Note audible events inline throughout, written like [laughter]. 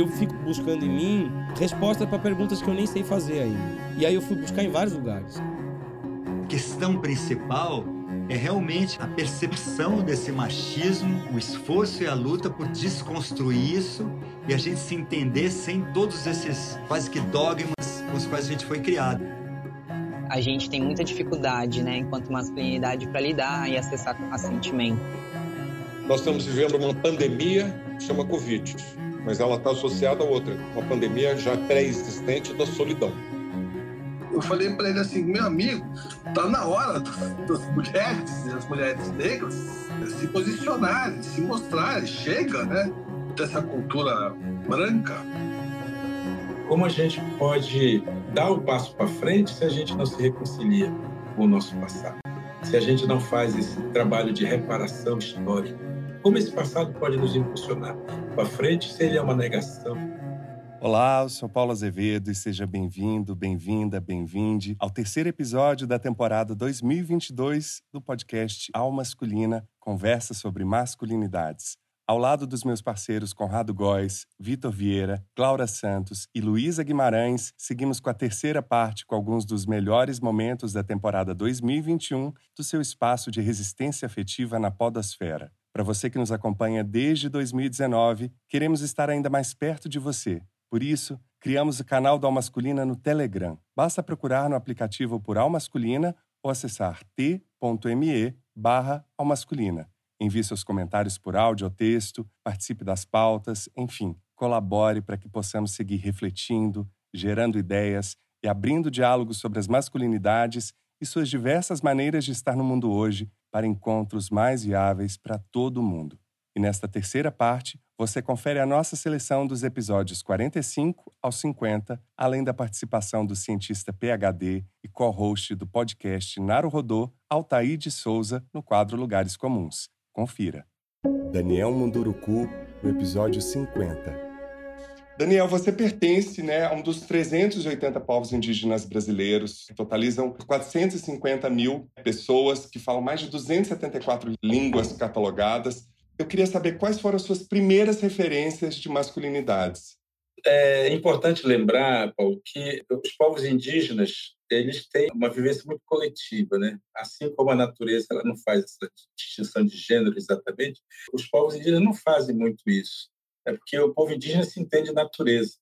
eu fico buscando em mim respostas para perguntas que eu nem sei fazer ainda. E aí eu fui buscar em vários lugares. A questão principal é realmente a percepção desse machismo, o esforço e a luta por desconstruir isso e a gente se entender sem todos esses quase que dogmas com os quais a gente foi criado. A gente tem muita dificuldade, né, enquanto masculinidade, para lidar e acessar assentimento. Nós estamos vivendo uma pandemia que chama Covid, mas ela está associada a outra, uma pandemia já pré-existente da solidão eu falei para ele assim, meu amigo, tá na hora das mulheres, as mulheres negras, se posicionarem, se mostrarem, chega, né, dessa cultura branca. Como a gente pode dar o passo para frente se a gente não se reconcilia com o nosso passado? Se a gente não faz esse trabalho de reparação histórica? Como esse passado pode nos impulsionar para frente se ele é uma negação? Olá, eu sou Paulo Azevedo e seja bem-vindo, bem-vinda, bem-vinde ao terceiro episódio da temporada 2022 do podcast Alma Masculina Conversa sobre Masculinidades. Ao lado dos meus parceiros Conrado Góes, Vitor Vieira, Cláudia Santos e Luísa Guimarães, seguimos com a terceira parte com alguns dos melhores momentos da temporada 2021 do seu espaço de resistência afetiva na podosfera. Para você que nos acompanha desde 2019, queremos estar ainda mais perto de você por isso, criamos o canal da Almasculina no Telegram. Basta procurar no aplicativo por Almasculina ou acessar t.me barra Almasculina. Envie seus comentários por áudio ou texto, participe das pautas, enfim, colabore para que possamos seguir refletindo, gerando ideias e abrindo diálogos sobre as masculinidades e suas diversas maneiras de estar no mundo hoje para encontros mais viáveis para todo mundo. E nesta terceira parte, você confere a nossa seleção dos episódios 45 ao 50, além da participação do cientista PhD e co-host do podcast Naro Rodô, Altair de Souza, no quadro Lugares Comuns. Confira. Daniel Munduruku, no episódio 50. Daniel, você pertence né, a um dos 380 povos indígenas brasileiros, que totalizam 450 mil pessoas, que falam mais de 274 línguas catalogadas eu queria saber quais foram as suas primeiras referências de masculinidades. É importante lembrar, Paulo, que os povos indígenas eles têm uma vivência muito coletiva, né? Assim como a natureza ela não faz essa distinção de gênero exatamente, os povos indígenas não fazem muito isso. É porque o povo indígena se entende natureza.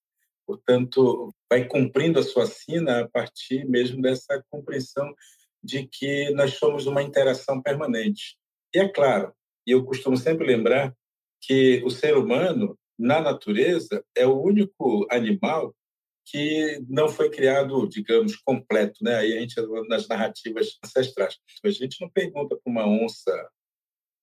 Portanto, vai cumprindo a sua sina a partir mesmo dessa compreensão de que nós somos uma interação permanente. E é claro, e eu costumo sempre lembrar que o ser humano, na natureza, é o único animal que não foi criado, digamos, completo, né? Aí a gente nas narrativas ancestrais. A gente não pergunta para uma onça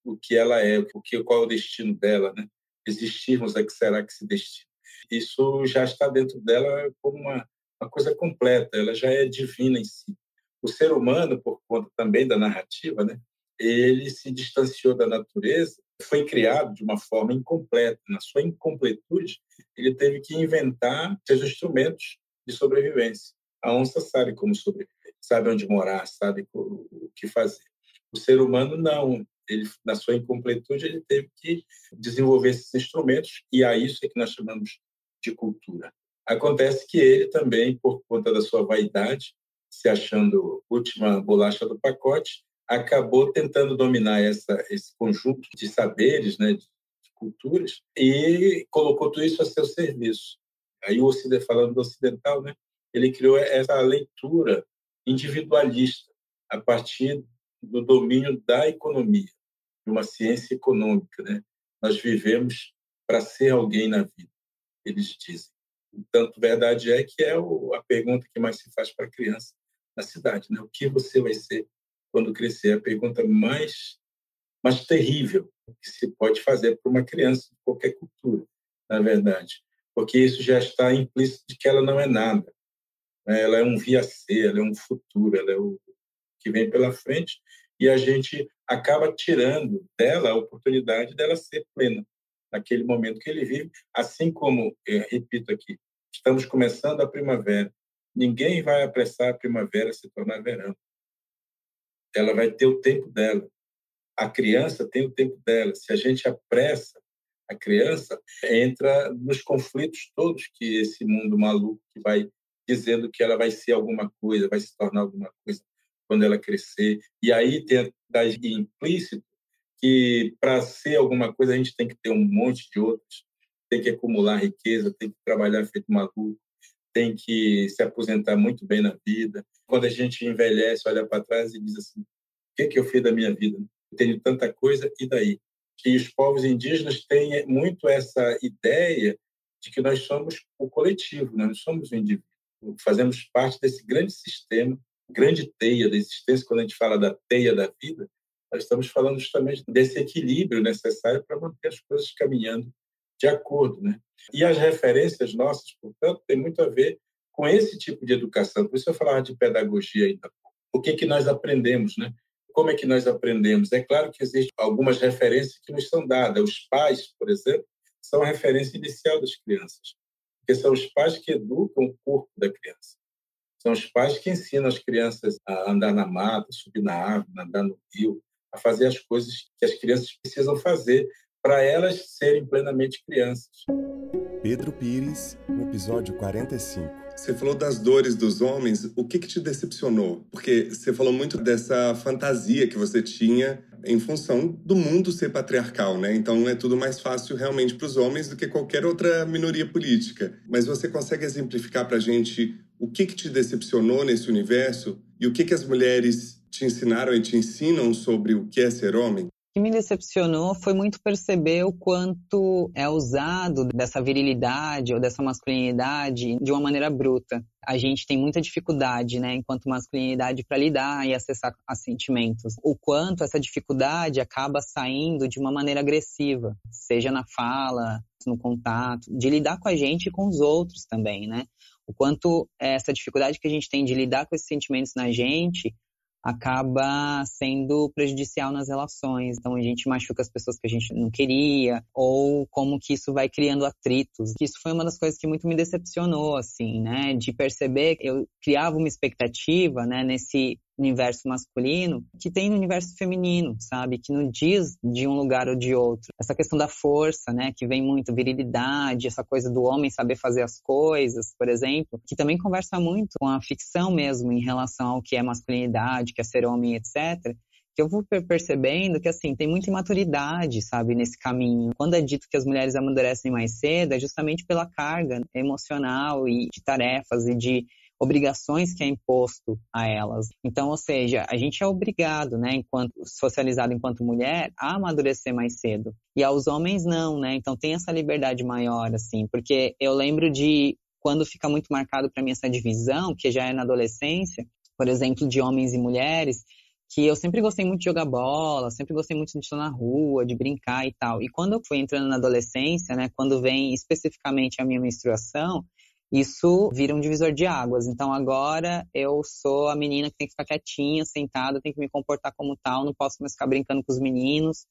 o que ela é, o que qual é o destino dela, né? Existirmos a que será que se destina. Isso já está dentro dela como uma, uma coisa completa, ela já é divina em si. O ser humano, por conta também da narrativa, né? ele se distanciou da natureza, foi criado de uma forma incompleta. Na sua incompletude, ele teve que inventar seus instrumentos de sobrevivência. A onça sabe como sobreviver, sabe onde morar, sabe o que fazer. O ser humano não. Ele, na sua incompletude, ele teve que desenvolver esses instrumentos e a isso é que nós chamamos de cultura. Acontece que ele também, por conta da sua vaidade, se achando última bolacha do pacote, acabou tentando dominar essa, esse conjunto de saberes, né, de culturas, e colocou tudo isso a seu serviço. Aí o Ocidente, falando do ocidental, né, ele criou essa leitura individualista a partir do domínio da economia, de uma ciência econômica, né? Nós vivemos para ser alguém na vida, eles dizem. Tanto verdade é que é a pergunta que mais se faz para a criança na cidade, né? O que você vai ser quando crescer. A pergunta mais, mais terrível que se pode fazer para uma criança de qualquer cultura, na verdade, porque isso já está implícito de que ela não é nada. Né? Ela é um via ser, ela é um futuro, ela é o que vem pela frente e a gente acaba tirando dela a oportunidade dela ser plena naquele momento que ele vive, assim como, repito aqui, estamos começando a primavera. Ninguém vai apressar a primavera se tornar verão ela vai ter o tempo dela. A criança tem o tempo dela. Se a gente apressa, a criança, entra nos conflitos todos que esse mundo maluco que vai dizendo que ela vai ser alguma coisa, vai se tornar alguma coisa quando ela crescer. E aí tem implícito que para ser alguma coisa a gente tem que ter um monte de outros, tem que acumular riqueza, tem que trabalhar feito maluco, tem que se aposentar muito bem na vida. Quando a gente envelhece, olha para trás e diz assim: o que, que eu fiz da minha vida? Eu tenho tanta coisa, e daí? Que os povos indígenas têm muito essa ideia de que nós somos o coletivo, né? nós somos o indivíduo. Fazemos parte desse grande sistema, grande teia da existência. Quando a gente fala da teia da vida, nós estamos falando justamente desse equilíbrio necessário para manter as coisas caminhando de acordo, né? E as referências nossas, portanto, tem muito a ver com esse tipo de educação. Por isso eu falava de pedagogia ainda. O que que nós aprendemos, né? Como é que nós aprendemos? É claro que existem algumas referências que nos são dadas. Os pais, por exemplo, são a referência inicial das crianças, porque são os pais que educam o corpo da criança. São os pais que ensinam as crianças a andar na mata, subir na árvore, andar no rio, a fazer as coisas que as crianças precisam fazer para elas serem plenamente crianças. Pedro Pires, no episódio 45. Você falou das dores dos homens, o que, que te decepcionou? Porque você falou muito dessa fantasia que você tinha em função do mundo ser patriarcal, né? Então é tudo mais fácil realmente para os homens do que qualquer outra minoria política. Mas você consegue exemplificar para a gente o que, que te decepcionou nesse universo e o que, que as mulheres te ensinaram e te ensinam sobre o que é ser homem? que me decepcionou foi muito perceber o quanto é usado dessa virilidade ou dessa masculinidade de uma maneira bruta. A gente tem muita dificuldade, né, enquanto masculinidade, para lidar e acessar a sentimentos. O quanto essa dificuldade acaba saindo de uma maneira agressiva, seja na fala, no contato, de lidar com a gente e com os outros também, né? O quanto essa dificuldade que a gente tem de lidar com esses sentimentos na gente acaba sendo prejudicial nas relações. Então a gente machuca as pessoas que a gente não queria, ou como que isso vai criando atritos. Isso foi uma das coisas que muito me decepcionou, assim, né? De perceber que eu criava uma expectativa, né, nesse universo masculino que tem no universo feminino, sabe? Que não diz de um lugar ou de outro. Essa questão da força, né? Que vem muito, virilidade, essa coisa do homem saber fazer as coisas, por exemplo, que também conversa muito com a ficção mesmo em relação ao que é masculinidade, que é ser homem, etc que eu vou percebendo que, assim, tem muita imaturidade, sabe, nesse caminho. Quando é dito que as mulheres amadurecem mais cedo, é justamente pela carga emocional e de tarefas e de obrigações que é imposto a elas. Então, ou seja, a gente é obrigado, né, enquanto socializado enquanto mulher, a amadurecer mais cedo. E aos homens não, né? Então tem essa liberdade maior assim, porque eu lembro de quando fica muito marcado para mim essa divisão, que já é na adolescência, por exemplo, de homens e mulheres, que eu sempre gostei muito de jogar bola, sempre gostei muito de estar na rua, de brincar e tal. E quando eu fui entrando na adolescência, né, quando vem especificamente a minha menstruação, isso vira um divisor de águas. Então agora eu sou a menina que tem que ficar quietinha, sentada, tem que me comportar como tal, não posso mais ficar brincando com os meninos.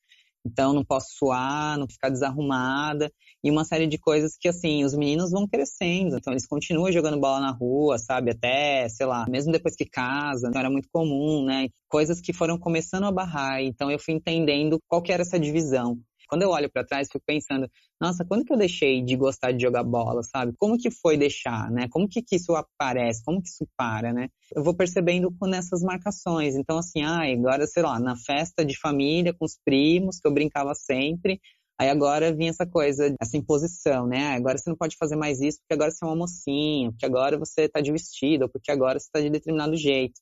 Então não posso suar, não ficar desarrumada e uma série de coisas que assim, os meninos vão crescendo, então eles continuam jogando bola na rua, sabe, até, sei lá, mesmo depois que casam, então era muito comum, né? Coisas que foram começando a barrar, então eu fui entendendo qual que era essa divisão. Quando eu olho para trás, fico pensando, nossa, quando que eu deixei de gostar de jogar bola, sabe? Como que foi deixar, né? Como que, que isso aparece? Como que isso para, né? Eu vou percebendo com essas marcações. Então, assim, ai, agora, sei lá, na festa de família com os primos, que eu brincava sempre, Aí agora vinha essa coisa, essa imposição, né? Agora você não pode fazer mais isso porque agora você é uma mocinha, porque agora você tá de vestido, ou porque agora você tá de determinado jeito.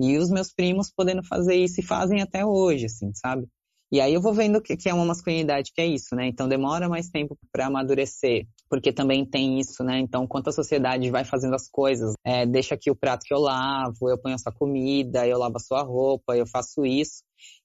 E os meus primos podendo fazer isso e fazem até hoje, assim, sabe? E aí eu vou vendo que, que é uma masculinidade que é isso, né? Então demora mais tempo para amadurecer, porque também tem isso, né? Então, quanto a sociedade vai fazendo as coisas, é, deixa aqui o prato que eu lavo, eu ponho a sua comida, eu lavo a sua roupa, eu faço isso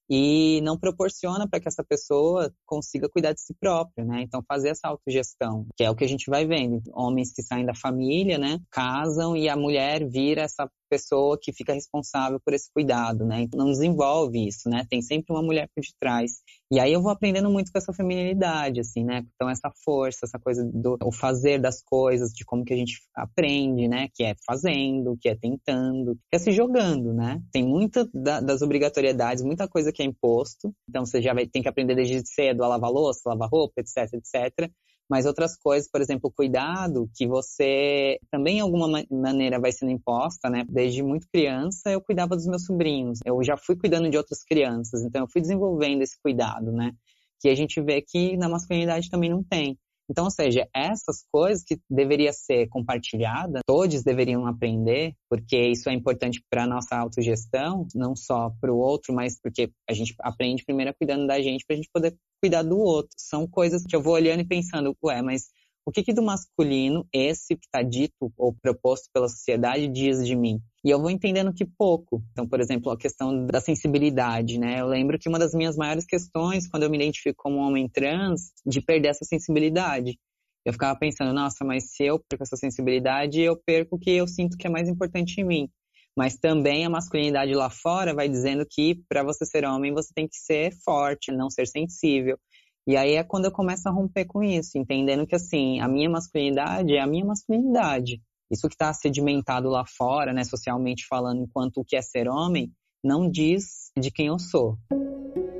e não proporciona para que essa pessoa consiga cuidar de si própria, né? Então fazer essa autogestão, que é o que a gente vai vendo, homens que saem da família, né, casam e a mulher vira essa pessoa que fica responsável por esse cuidado, né? Então não desenvolve isso, né? Tem sempre uma mulher por detrás. E aí eu vou aprendendo muito com essa feminilidade, assim, né? Então essa força, essa coisa do o fazer das coisas, de como que a gente aprende, né? Que é fazendo, que é tentando, que é se jogando, né? Tem muita da, das obrigatoriedades, muita coisa que é imposto. Então você já vai, tem que aprender desde cedo a lavar louça, lavar roupa, etc, etc mas outras coisas, por exemplo, cuidado, que você também, de alguma maneira, vai sendo imposta, né? Desde muito criança, eu cuidava dos meus sobrinhos. Eu já fui cuidando de outras crianças, então eu fui desenvolvendo esse cuidado, né? Que a gente vê que na masculinidade também não tem. Então, ou seja, essas coisas que deveria ser compartilhada, todos deveriam aprender, porque isso é importante para a nossa autogestão, não só para o outro, mas porque a gente aprende primeiro cuidando da gente para a gente poder cuidar do outro. São coisas que eu vou olhando e pensando, ué, mas o que, que do masculino esse que está dito ou proposto pela sociedade diz de mim? E eu vou entendendo que pouco. Então, por exemplo, a questão da sensibilidade, né? Eu lembro que uma das minhas maiores questões, quando eu me identifico como homem trans, de perder essa sensibilidade. Eu ficava pensando, nossa, mas se eu perco essa sensibilidade, eu perco o que eu sinto que é mais importante em mim. Mas também a masculinidade lá fora vai dizendo que para você ser homem, você tem que ser forte, não ser sensível. E aí é quando eu começo a romper com isso, entendendo que assim, a minha masculinidade é a minha masculinidade. Isso que está sedimentado lá fora, né, socialmente falando, enquanto o que é ser homem, não diz de quem eu sou.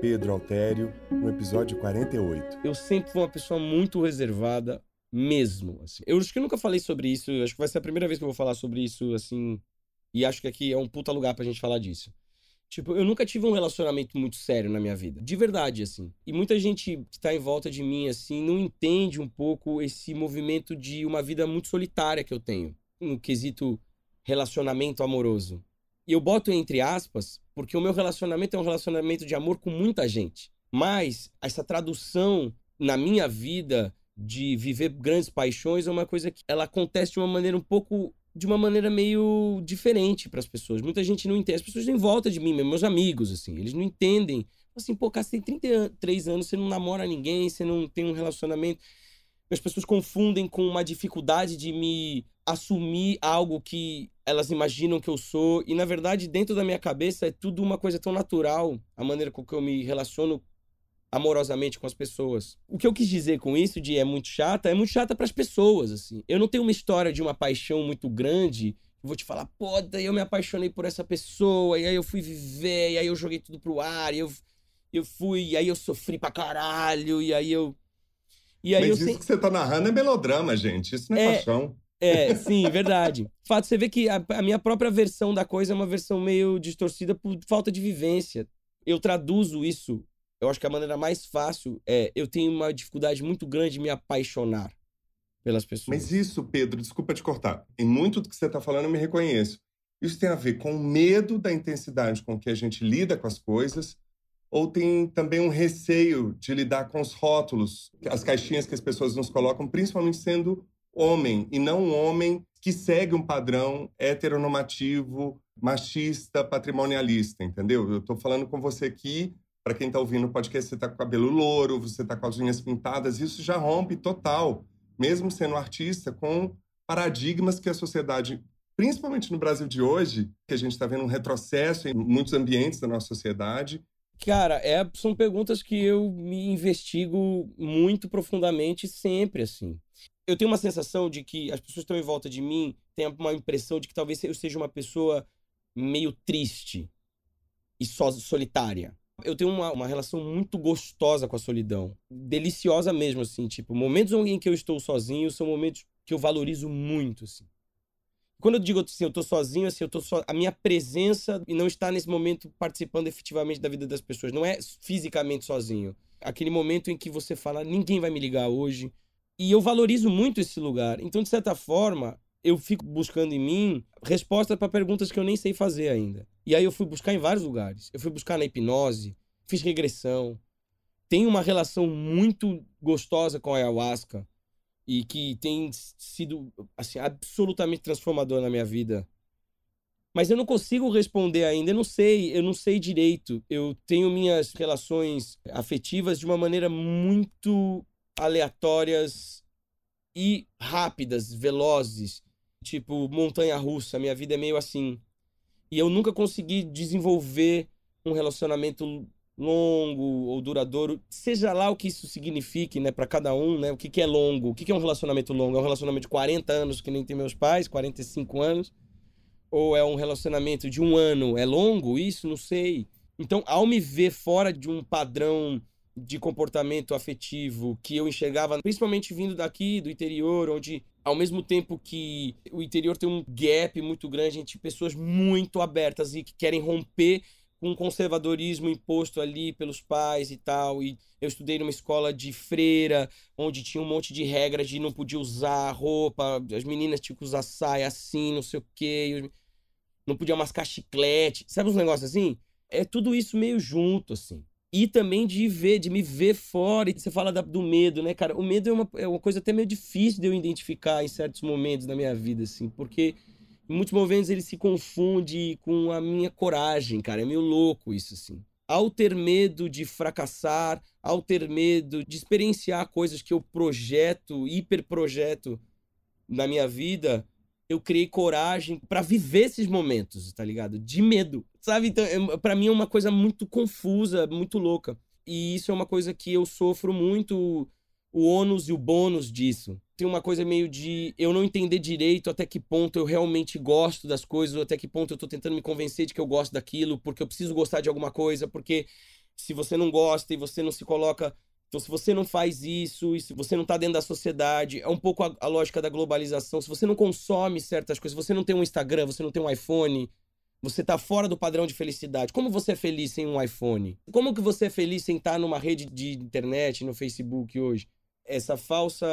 Pedro Altério, no episódio 48. Eu sempre fui uma pessoa muito reservada, mesmo. Assim. Eu acho que eu nunca falei sobre isso, acho que vai ser a primeira vez que eu vou falar sobre isso, assim. E acho que aqui é um puta lugar pra gente falar disso. Tipo, eu nunca tive um relacionamento muito sério na minha vida. De verdade, assim. E muita gente que tá em volta de mim, assim, não entende um pouco esse movimento de uma vida muito solitária que eu tenho no quesito relacionamento amoroso. E eu boto entre aspas, porque o meu relacionamento é um relacionamento de amor com muita gente. Mas essa tradução na minha vida de viver grandes paixões é uma coisa que ela acontece de uma maneira um pouco de uma maneira meio diferente para as pessoas. Muita gente não entende. As pessoas em volta de mim, meus amigos, assim, eles não entendem. Assim, pô, cara, você tem 33 anos, você não namora ninguém, você não tem um relacionamento. As pessoas confundem com uma dificuldade de me assumir algo que elas imaginam que eu sou. E na verdade, dentro da minha cabeça, é tudo uma coisa tão natural, a maneira com que eu me relaciono amorosamente com as pessoas. O que eu quis dizer com isso de é muito chata, é muito chata para as pessoas, assim. Eu não tenho uma história de uma paixão muito grande. vou te falar, pô, daí eu me apaixonei por essa pessoa, e aí eu fui viver, e aí eu joguei tudo pro ar, e eu, eu fui, e aí eu sofri pra caralho, e aí eu. E aí Mas eu isso que você tá narrando é melodrama, gente. Isso não é, é paixão. É, sim, verdade. [laughs] Fato, você vê que a, a, minha própria versão da coisa é uma versão meio distorcida por falta de vivência. Eu traduzo isso. Eu acho que a maneira mais fácil é eu tenho uma dificuldade muito grande de me apaixonar pelas pessoas. Mas isso, Pedro, desculpa te cortar. Em muito do que você está falando, eu me reconheço. Isso tem a ver com o medo da intensidade com que a gente lida com as coisas, ou tem também um receio de lidar com os rótulos, as caixinhas que as pessoas nos colocam, principalmente sendo homem e não um homem que segue um padrão heteronormativo, machista, patrimonialista, entendeu? Eu estou falando com você aqui, para quem está ouvindo o podcast, você está com o cabelo louro, você está com as unhas pintadas, isso já rompe total, mesmo sendo artista, com paradigmas que a sociedade, principalmente no Brasil de hoje, que a gente está vendo um retrocesso em muitos ambientes da nossa sociedade, Cara, é, são perguntas que eu me investigo muito profundamente sempre, assim eu tenho uma sensação de que as pessoas que estão em volta de mim têm uma impressão de que talvez eu seja uma pessoa meio triste e solitária. Eu tenho uma, uma relação muito gostosa com a solidão. Deliciosa mesmo, assim. Tipo, momentos em que eu estou sozinho são momentos que eu valorizo muito, assim. Quando eu digo assim, eu estou sozinho, assim, eu tô so... a minha presença e não estar nesse momento participando efetivamente da vida das pessoas. Não é fisicamente sozinho. Aquele momento em que você fala, ninguém vai me ligar hoje, e eu valorizo muito esse lugar. Então, de certa forma, eu fico buscando em mim respostas para perguntas que eu nem sei fazer ainda. E aí eu fui buscar em vários lugares. Eu fui buscar na hipnose, fiz regressão. Tenho uma relação muito gostosa com a ayahuasca e que tem sido assim absolutamente transformador na minha vida. Mas eu não consigo responder ainda, eu não sei, eu não sei direito. Eu tenho minhas relações afetivas de uma maneira muito aleatórias e rápidas, velozes, tipo montanha russa. Minha vida é meio assim. E eu nunca consegui desenvolver um relacionamento longo ou duradouro, seja lá o que isso signifique, né, para cada um, né? O que, que é longo? O que, que é um relacionamento longo? É um relacionamento de 40 anos, que nem tem meus pais, 45 anos? Ou é um relacionamento de um ano? É longo isso? Não sei. Então, ao me ver fora de um padrão de comportamento afetivo que eu enxergava, principalmente vindo daqui, do interior, onde ao mesmo tempo que o interior tem um gap muito grande entre pessoas muito abertas e que querem romper com um conservadorismo imposto ali pelos pais e tal. E eu estudei numa escola de freira, onde tinha um monte de regras de não podia usar roupa, as meninas tinham que usar saia assim, não sei o quê, não podia mascar chiclete, sabe uns negócios assim? É tudo isso meio junto, assim. E também de ver, de me ver fora. E você fala da, do medo, né, cara? O medo é uma, é uma coisa até meio difícil de eu identificar em certos momentos da minha vida, assim, porque em muitos momentos ele se confunde com a minha coragem, cara. É meio louco isso, assim. Ao ter medo de fracassar, ao ter medo de experienciar coisas que eu projeto, hiperprojeto na minha vida, eu criei coragem para viver esses momentos, tá ligado? De medo. Sabe? Então, é, para mim é uma coisa muito confusa, muito louca. E isso é uma coisa que eu sofro muito o ônus e o bônus disso. Tem uma coisa meio de eu não entender direito até que ponto eu realmente gosto das coisas, até que ponto eu tô tentando me convencer de que eu gosto daquilo, porque eu preciso gostar de alguma coisa, porque se você não gosta e você não se coloca. Então, se você não faz isso, e se você não tá dentro da sociedade, é um pouco a, a lógica da globalização. Se você não consome certas coisas, se você não tem um Instagram, você não tem um iPhone, você tá fora do padrão de felicidade. Como você é feliz sem um iPhone? Como que você é feliz sem estar numa rede de internet, no Facebook hoje? Essa falsa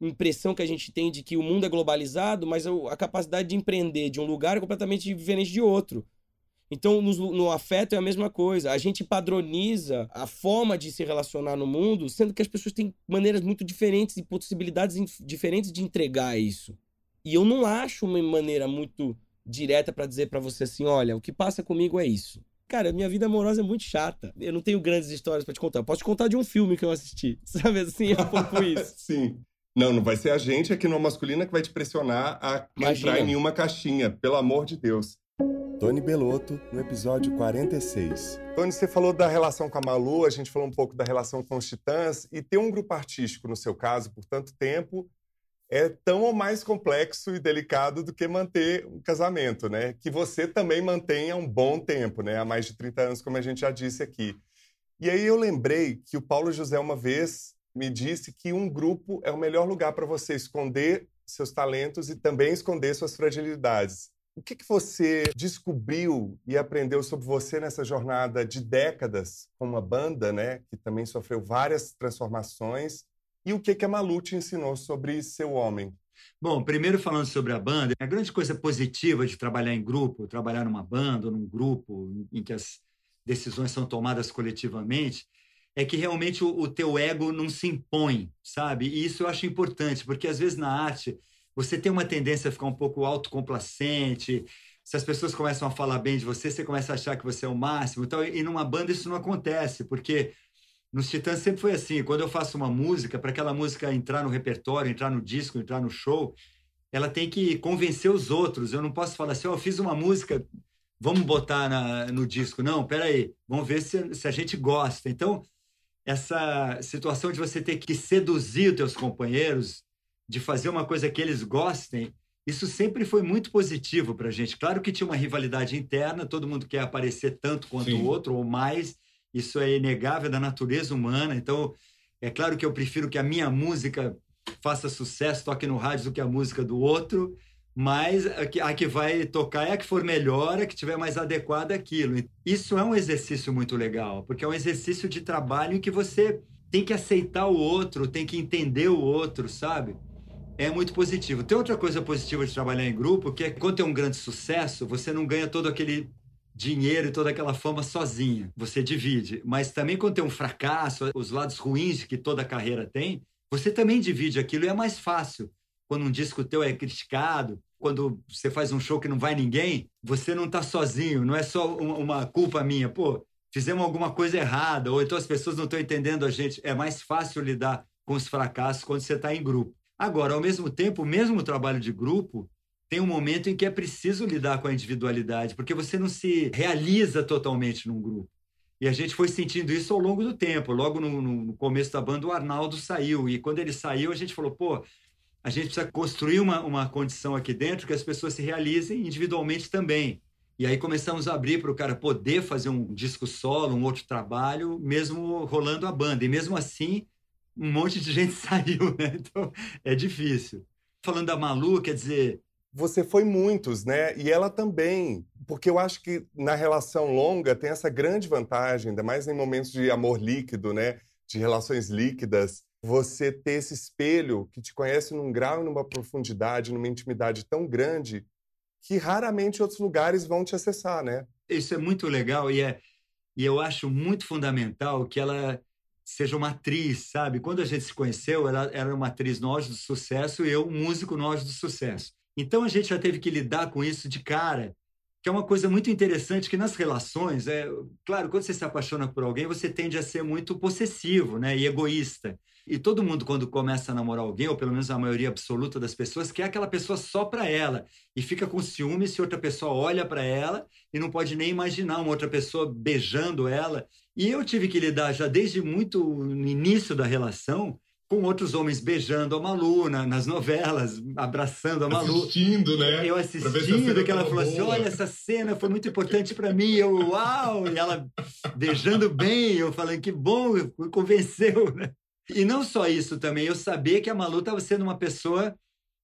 impressão que a gente tem de que o mundo é globalizado, mas a capacidade de empreender de um lugar é completamente diferente de outro. Então, no, no, afeto é a mesma coisa. A gente padroniza a forma de se relacionar no mundo, sendo que as pessoas têm maneiras muito diferentes e possibilidades diferentes de entregar isso. E eu não acho uma maneira muito direta para dizer para você assim, olha, o que passa comigo é isso. Cara, minha vida amorosa é muito chata. Eu não tenho grandes histórias para te contar. Eu posso te contar de um filme que eu assisti. [laughs] Sabe assim, é um pouco isso. [laughs] Sim. Não, não vai ser a gente aqui no Masculina que vai te pressionar a Imagina. entrar em nenhuma caixinha, pelo amor de Deus. Tony Belotto, no episódio 46. Tony, você falou da relação com a Malu, a gente falou um pouco da relação com os Titãs, e ter um grupo artístico, no seu caso, por tanto tempo, é tão ou mais complexo e delicado do que manter um casamento, né? Que você também mantenha um bom tempo, né? Há mais de 30 anos, como a gente já disse aqui. E aí eu lembrei que o Paulo José uma vez me disse que um grupo é o melhor lugar para você esconder seus talentos e também esconder suas fragilidades. O que, que você descobriu e aprendeu sobre você nessa jornada de décadas com uma banda, né, que também sofreu várias transformações e o que, que a Malu te ensinou sobre seu homem? Bom, primeiro falando sobre a banda, a grande coisa positiva de trabalhar em grupo, trabalhar numa banda num grupo em que as decisões são tomadas coletivamente, é que realmente o, o teu ego não se impõe, sabe? E isso eu acho importante, porque às vezes na arte você tem uma tendência a ficar um pouco autocomplacente, se as pessoas começam a falar bem de você, você começa a achar que você é o máximo. Então, e numa banda isso não acontece, porque nos Titãs sempre foi assim. Quando eu faço uma música, para aquela música entrar no repertório, entrar no disco, entrar no show, ela tem que convencer os outros. Eu não posso falar assim, oh, eu fiz uma música, vamos botar na, no disco. Não, peraí, vamos ver se, se a gente gosta. Então, essa situação de você ter que seduzir os teus companheiros, de fazer uma coisa que eles gostem, isso sempre foi muito positivo para a gente. Claro que tinha uma rivalidade interna, todo mundo quer aparecer tanto quanto Sim. o outro, ou mais, isso é inegável da natureza humana. Então, é claro que eu prefiro que a minha música faça sucesso, toque no rádio do que a música do outro, mas a que, a que vai tocar é a que for melhor, a que tiver mais adequada aquilo. Isso é um exercício muito legal, porque é um exercício de trabalho em que você tem que aceitar o outro, tem que entender o outro, sabe? É muito positivo. Tem outra coisa positiva de trabalhar em grupo, que é quando tem um grande sucesso, você não ganha todo aquele dinheiro e toda aquela fama sozinha. Você divide. Mas também quando tem um fracasso, os lados ruins que toda carreira tem, você também divide aquilo e é mais fácil. Quando um disco teu é criticado, quando você faz um show que não vai ninguém, você não está sozinho, não é só uma culpa minha. Pô, fizemos alguma coisa errada, ou então as pessoas não estão entendendo a gente. É mais fácil lidar com os fracassos quando você está em grupo. Agora, ao mesmo tempo, o mesmo trabalho de grupo tem um momento em que é preciso lidar com a individualidade, porque você não se realiza totalmente num grupo. E a gente foi sentindo isso ao longo do tempo. Logo no, no começo da banda, o Arnaldo saiu. E quando ele saiu, a gente falou: pô, a gente precisa construir uma, uma condição aqui dentro que as pessoas se realizem individualmente também. E aí começamos a abrir para o cara poder fazer um disco solo, um outro trabalho, mesmo rolando a banda. E mesmo assim, um monte de gente [laughs] saiu, né? Então é difícil. Falando da Malu, quer dizer, você foi muitos, né? E ela também, porque eu acho que na relação longa tem essa grande vantagem, ainda mais em momentos de amor líquido, né? De relações líquidas, você ter esse espelho que te conhece num grau e numa profundidade, numa intimidade tão grande que raramente outros lugares vão te acessar, né? Isso é muito legal e é e eu acho muito fundamental que ela seja uma atriz, sabe? Quando a gente se conheceu, ela era uma atriz auge do sucesso e eu um músico auge do sucesso. Então a gente já teve que lidar com isso de cara, que é uma coisa muito interessante que nas relações, é, claro, quando você se apaixona por alguém, você tende a ser muito possessivo, né, e egoísta. E todo mundo quando começa a namorar alguém, ou pelo menos a maioria absoluta das pessoas, quer aquela pessoa só para ela e fica com ciúme se outra pessoa olha para ela e não pode nem imaginar uma outra pessoa beijando ela. E eu tive que lidar já desde muito no início da relação com outros homens beijando a Malu na, nas novelas, abraçando a Malu. Assistindo, né? Eu assistindo, que ela falou assim: olha, essa cena foi muito importante para mim. Eu, uau! E ela beijando bem, eu falando que bom, me convenceu, né? E não só isso também, eu sabia que a Malu estava sendo uma pessoa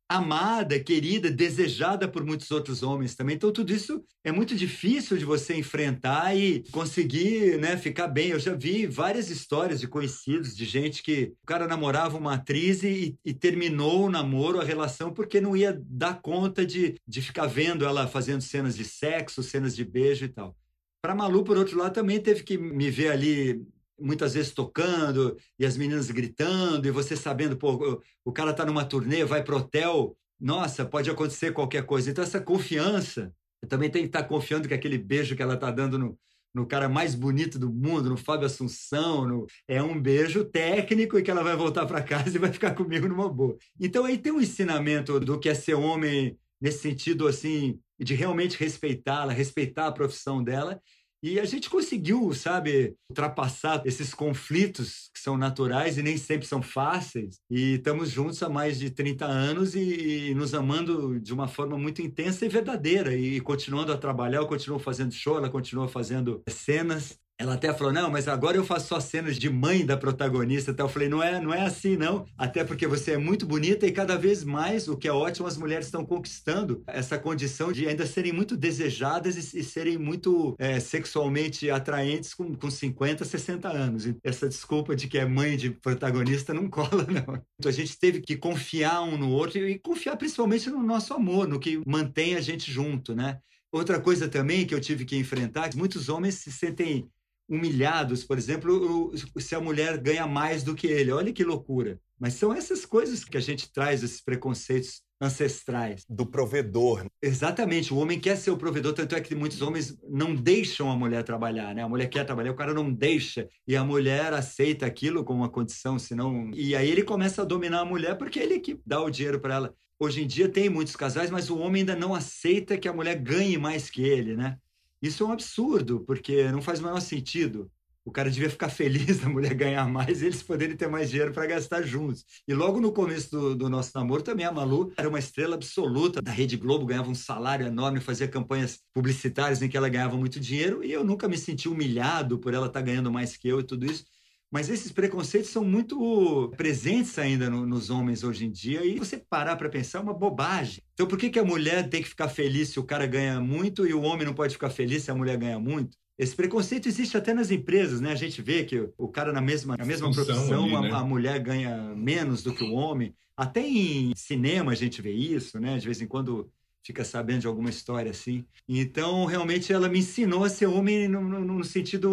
amada, querida, desejada por muitos outros homens também. Então, tudo isso é muito difícil de você enfrentar e conseguir né, ficar bem. Eu já vi várias histórias de conhecidos, de gente que o cara namorava uma atriz e, e terminou o namoro, a relação, porque não ia dar conta de, de ficar vendo ela fazendo cenas de sexo, cenas de beijo e tal. Para Malu, por outro lado, também teve que me ver ali muitas vezes tocando e as meninas gritando e você sabendo, pô, o cara tá numa turnê, vai pro hotel, nossa, pode acontecer qualquer coisa. Então essa confiança, eu também tem que estar tá confiando que aquele beijo que ela tá dando no, no cara mais bonito do mundo, no Fábio Assunção, no, é um beijo técnico e que ela vai voltar para casa [laughs] e vai ficar comigo numa boa. Então aí tem um ensinamento do que é ser homem nesse sentido assim de realmente respeitá-la, respeitar a profissão dela e a gente conseguiu, sabe, ultrapassar esses conflitos que são naturais e nem sempre são fáceis. E estamos juntos há mais de 30 anos e, e nos amando de uma forma muito intensa e verdadeira. E continuando a trabalhar, eu continuo fazendo show, ela continua fazendo cenas. Ela até falou: não, mas agora eu faço só cenas de mãe da protagonista. Até eu falei: não é, não é assim, não. Até porque você é muito bonita e cada vez mais, o que é ótimo, as mulheres estão conquistando essa condição de ainda serem muito desejadas e, e serem muito é, sexualmente atraentes com, com 50, 60 anos. E essa desculpa de que é mãe de protagonista não cola, [laughs] não. Então a gente teve que confiar um no outro e confiar principalmente no nosso amor, no que mantém a gente junto, né? Outra coisa também que eu tive que enfrentar, muitos homens se sentem humilhados, por exemplo, se a mulher ganha mais do que ele. Olha que loucura. Mas são essas coisas que a gente traz, esses preconceitos ancestrais. Do provedor. Exatamente, o homem quer ser o provedor, tanto é que muitos homens não deixam a mulher trabalhar, né? A mulher quer trabalhar, o cara não deixa, e a mulher aceita aquilo como uma condição, senão... E aí ele começa a dominar a mulher porque ele que dá o dinheiro para ela. Hoje em dia tem muitos casais, mas o homem ainda não aceita que a mulher ganhe mais que ele, né? Isso é um absurdo, porque não faz o menor sentido. O cara devia ficar feliz [laughs] da mulher ganhar mais e eles poderem ter mais dinheiro para gastar juntos. E logo no começo do, do, nosso namoro, também a Malu era uma estrela absoluta da Rede Globo, ganhava um salário enorme, fazia campanhas publicitárias em que ela ganhava muito dinheiro e eu nunca me senti humilhado por ela estar tá ganhando mais que eu e tudo isso. Mas esses preconceitos são muito presentes ainda no, nos homens hoje em dia e você parar para pensar é uma bobagem. Então por que, que a mulher tem que ficar feliz se o cara ganha muito e o homem não pode ficar feliz se a mulher ganha muito? Esse preconceito existe até nas empresas, né? A gente vê que o cara na mesma, na mesma profissão, ali, né? a, a, mulher ganha menos do que o homem. Até em cinema a gente vê isso, né? De vez em quando fica sabendo de alguma história assim. Então, realmente, ela me ensinou a ser homem no, no, no sentido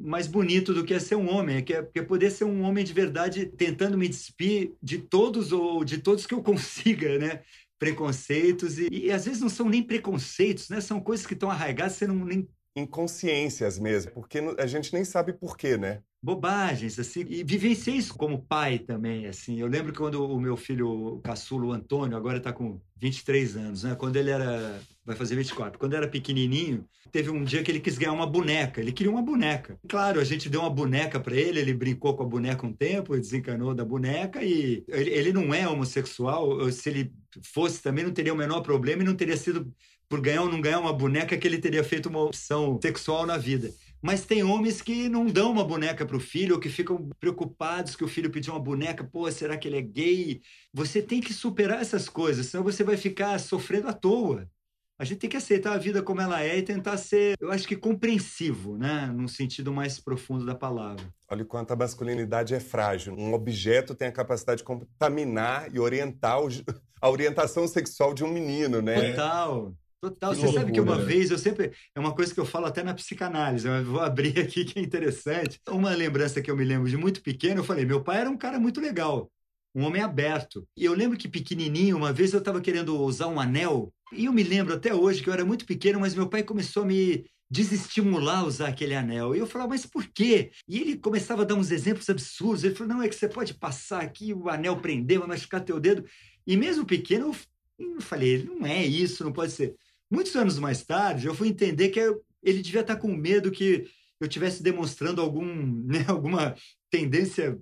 mais bonito do que é ser um homem, que é, que é, poder ser um homem de verdade, tentando me despir de todos ou de todos que eu [laughs] consiga, né? Preconceitos e, e às vezes não são nem preconceitos, né? São coisas que estão arraigadas, você não nem inconsciências mesmo, porque a gente nem sabe por quê, né? Bobagens, assim, e vivenciei isso como pai também, assim. Eu lembro quando o meu filho caçulo, o Antônio, agora está com 23 anos, né? Quando ele era, vai fazer 24, quando era pequenininho, teve um dia que ele quis ganhar uma boneca, ele queria uma boneca. Claro, a gente deu uma boneca para ele, ele brincou com a boneca um tempo, desencanou da boneca e ele, ele não é homossexual, se ele fosse também não teria o menor problema e não teria sido por ganhar ou não ganhar uma boneca que ele teria feito uma opção sexual na vida. Mas tem homens que não dão uma boneca para o filho, ou que ficam preocupados que o filho pediu uma boneca, pô, será que ele é gay? Você tem que superar essas coisas, senão você vai ficar sofrendo à toa. A gente tem que aceitar a vida como ela é e tentar ser, eu acho que compreensivo, né? Num sentido mais profundo da palavra. Olha o quanto a masculinidade é frágil. Um objeto tem a capacidade de contaminar e orientar [laughs] a orientação sexual de um menino, né? Total. Total. Que Você loucura. sabe que uma vez, eu sempre. É uma coisa que eu falo até na psicanálise, eu vou abrir [laughs] aqui que é interessante. Uma lembrança que eu me lembro de muito pequeno, eu falei: meu pai era um cara muito legal, um homem aberto. E eu lembro que pequenininho, uma vez eu estava querendo usar um anel, e eu me lembro até hoje que eu era muito pequeno, mas meu pai começou a me desestimular a usar aquele anel. E eu falava, mas por quê? E ele começava a dar uns exemplos absurdos. Ele falou, não, é que você pode passar aqui, o anel prender, vai machucar teu dedo. E mesmo pequeno, eu falei, não é isso, não pode ser. Muitos anos mais tarde, eu fui entender que ele devia estar com medo que eu estivesse demonstrando algum, [laughs] né, alguma tendência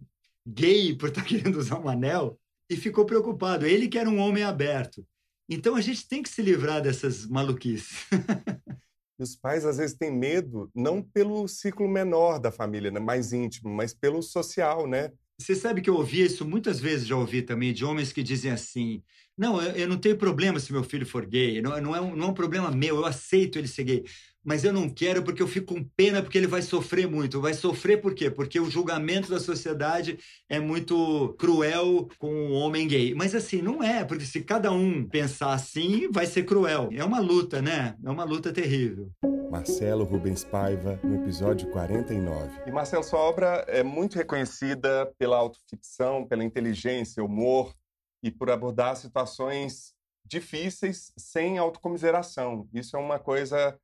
gay por estar [laughs] querendo usar um anel e ficou preocupado. Ele que era um homem aberto. Então a gente tem que se livrar dessas maluquices. [laughs] E os pais às vezes têm medo, não pelo ciclo menor da família, né, mais íntimo, mas pelo social, né? Você sabe que eu ouvi isso muitas vezes, já ouvi também, de homens que dizem assim: não, eu, eu não tenho problema se meu filho for gay, não, não, é um, não é um problema meu, eu aceito ele ser gay, mas eu não quero porque eu fico com pena porque ele vai sofrer muito. Vai sofrer por quê? Porque o julgamento da sociedade é muito cruel com o homem gay. Mas assim, não é, porque se cada um pensar assim, vai ser cruel. É uma luta, né? É uma luta terrível. Marcelo Rubens Paiva, no episódio 49. E Marcelo, sua obra é muito reconhecida pela autoficção, pela inteligência, humor e por abordar situações difíceis sem autocomiseração. Isso é uma coisa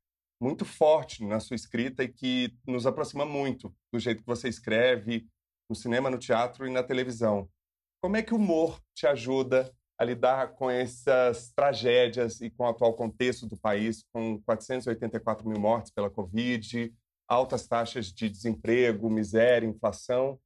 muito forte na sua escrita e que nos aproxima muito do jeito que você escreve no cinema, no teatro e na televisão. Como é que o humor te ajuda a lidar com essas tragédias e com o atual contexto do país, com 484 mil mortes pela Covid, altas taxas de desemprego, miséria, inflação,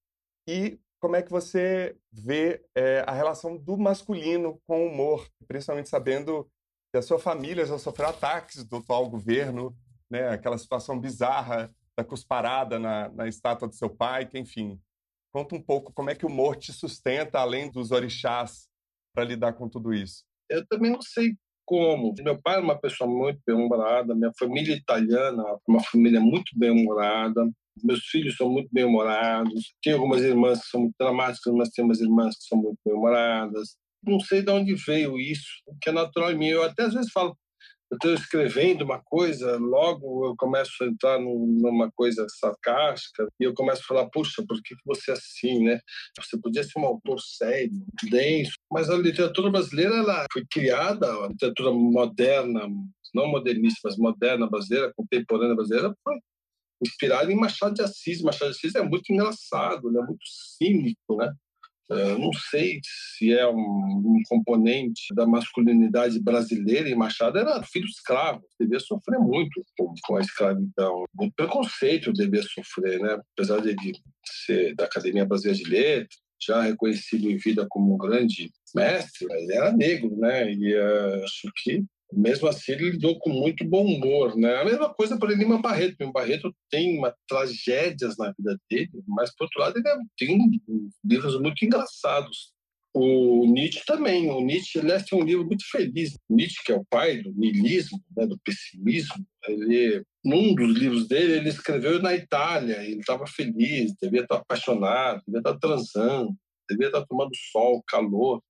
e como é que você vê é, a relação do masculino com o humor, principalmente sabendo que a sua família já sofreu ataques do atual governo, né, aquela situação bizarra da cusparada na, na estátua do seu pai, que enfim. Conta um pouco como é que o humor te sustenta, além dos orixás para lidar com tudo isso? Eu também não sei como. Meu pai é uma pessoa muito bem-humorada, minha família é italiana, uma família muito bem-humorada. Meus filhos são muito bem-humorados. Tenho algumas irmãs que são muito dramáticas, mas tenho umas irmãs que são muito bem-humoradas. Não sei de onde veio isso, que é natural em mim. Eu até às vezes falo, eu estou escrevendo uma coisa, logo eu começo a entrar numa coisa sarcástica e eu começo a falar, puxa, por que você é assim, né? Você podia ser um autor sério, denso, mas a literatura brasileira ela foi criada, a literatura moderna, não modernista, mas moderna brasileira, contemporânea brasileira, foi inspirada em Machado de Assis. Machado de Assis é muito engraçado, né? muito cínico, né? Eu não sei se é um, um, componente da masculinidade brasileira, e Machado era filho escravo, devia sofrer muito com, com a escravidão. Muito preconceito devia sofrer, né? apesar de ser da Academia Brasileira de Letras, já reconhecido em vida como um grande mestre, ele era negro, né? E uh, acho que mesmo assim, ele lidou com muito bom humor, né? A mesma coisa para Lima Barreto. Lima Barreto tem uma, tragédias na vida dele, mas, por outro lado, ele é, tem livros muito engraçados. O Nietzsche também. O Nietzsche, aliás, tem um livro muito feliz. Nietzsche, que é o pai do niilismo, né, do pessimismo, ele, num dos livros dele, ele escreveu na Itália. Ele estava feliz, devia estar apaixonado, devia estar transando, devia estar tomando sol, calor,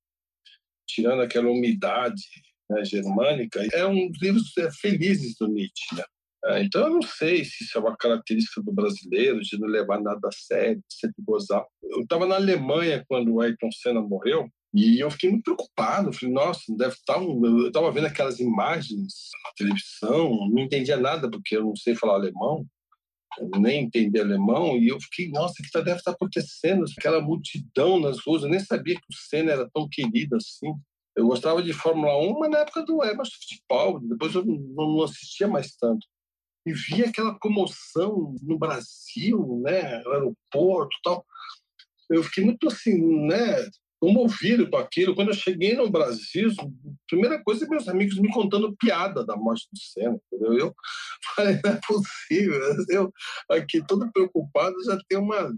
tirando aquela umidade né, germânica, é um dos livros é, felizes do Nietzsche. Né? É, então, eu não sei se isso é uma característica do brasileiro, de não levar nada a sério, de sempre gozar. Eu estava na Alemanha quando o Ayrton Senna morreu, e eu fiquei muito preocupado. Falei, nossa, deve estar. Um... Eu estava vendo aquelas imagens na televisão, não entendia nada, porque eu não sei falar alemão. nem entendi alemão, e eu fiquei, nossa, o que tá, deve estar acontecendo? Aquela multidão nas ruas, eu nem sabia que o Senna era tão querido assim. Eu gostava de Fórmula 1, mas na época do Emerson Fittipaldi, depois eu não assistia mais tanto. E via aquela comoção no Brasil, né, no aeroporto tal. Eu fiquei muito assim, né, comovido com aquilo. Quando eu cheguei no Brasil, a primeira coisa é meus amigos me contando piada da morte do Senna, entendeu? Eu falei, não é possível. Eu aqui todo preocupado já tem uma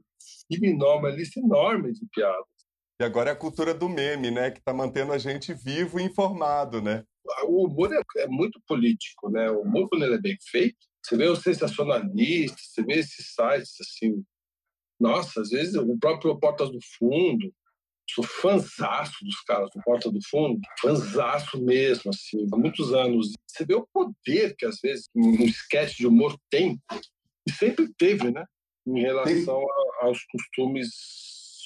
uma lista enorme de piadas. E agora é a cultura do meme, né? Que está mantendo a gente vivo e informado, né? O humor é, é, muito político, né? O humor, quando ele é bem feito, você vê os sensacionalistas, você vê esses sites, assim... Nossa, às vezes o próprio Portas do Fundo, sou fanzaço dos caras do Porta do Fundo, fanzaço mesmo, assim, há muitos anos. Você vê o poder que, às vezes, um sketch de humor tem, e sempre teve, né? Em relação a, aos costumes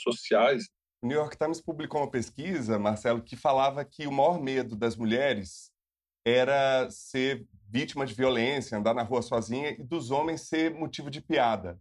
sociais. O New York Times publicou uma pesquisa, Marcelo, que falava que o maior medo das mulheres era ser vítima de violência, andar na rua sozinha, e dos homens ser motivo de piada.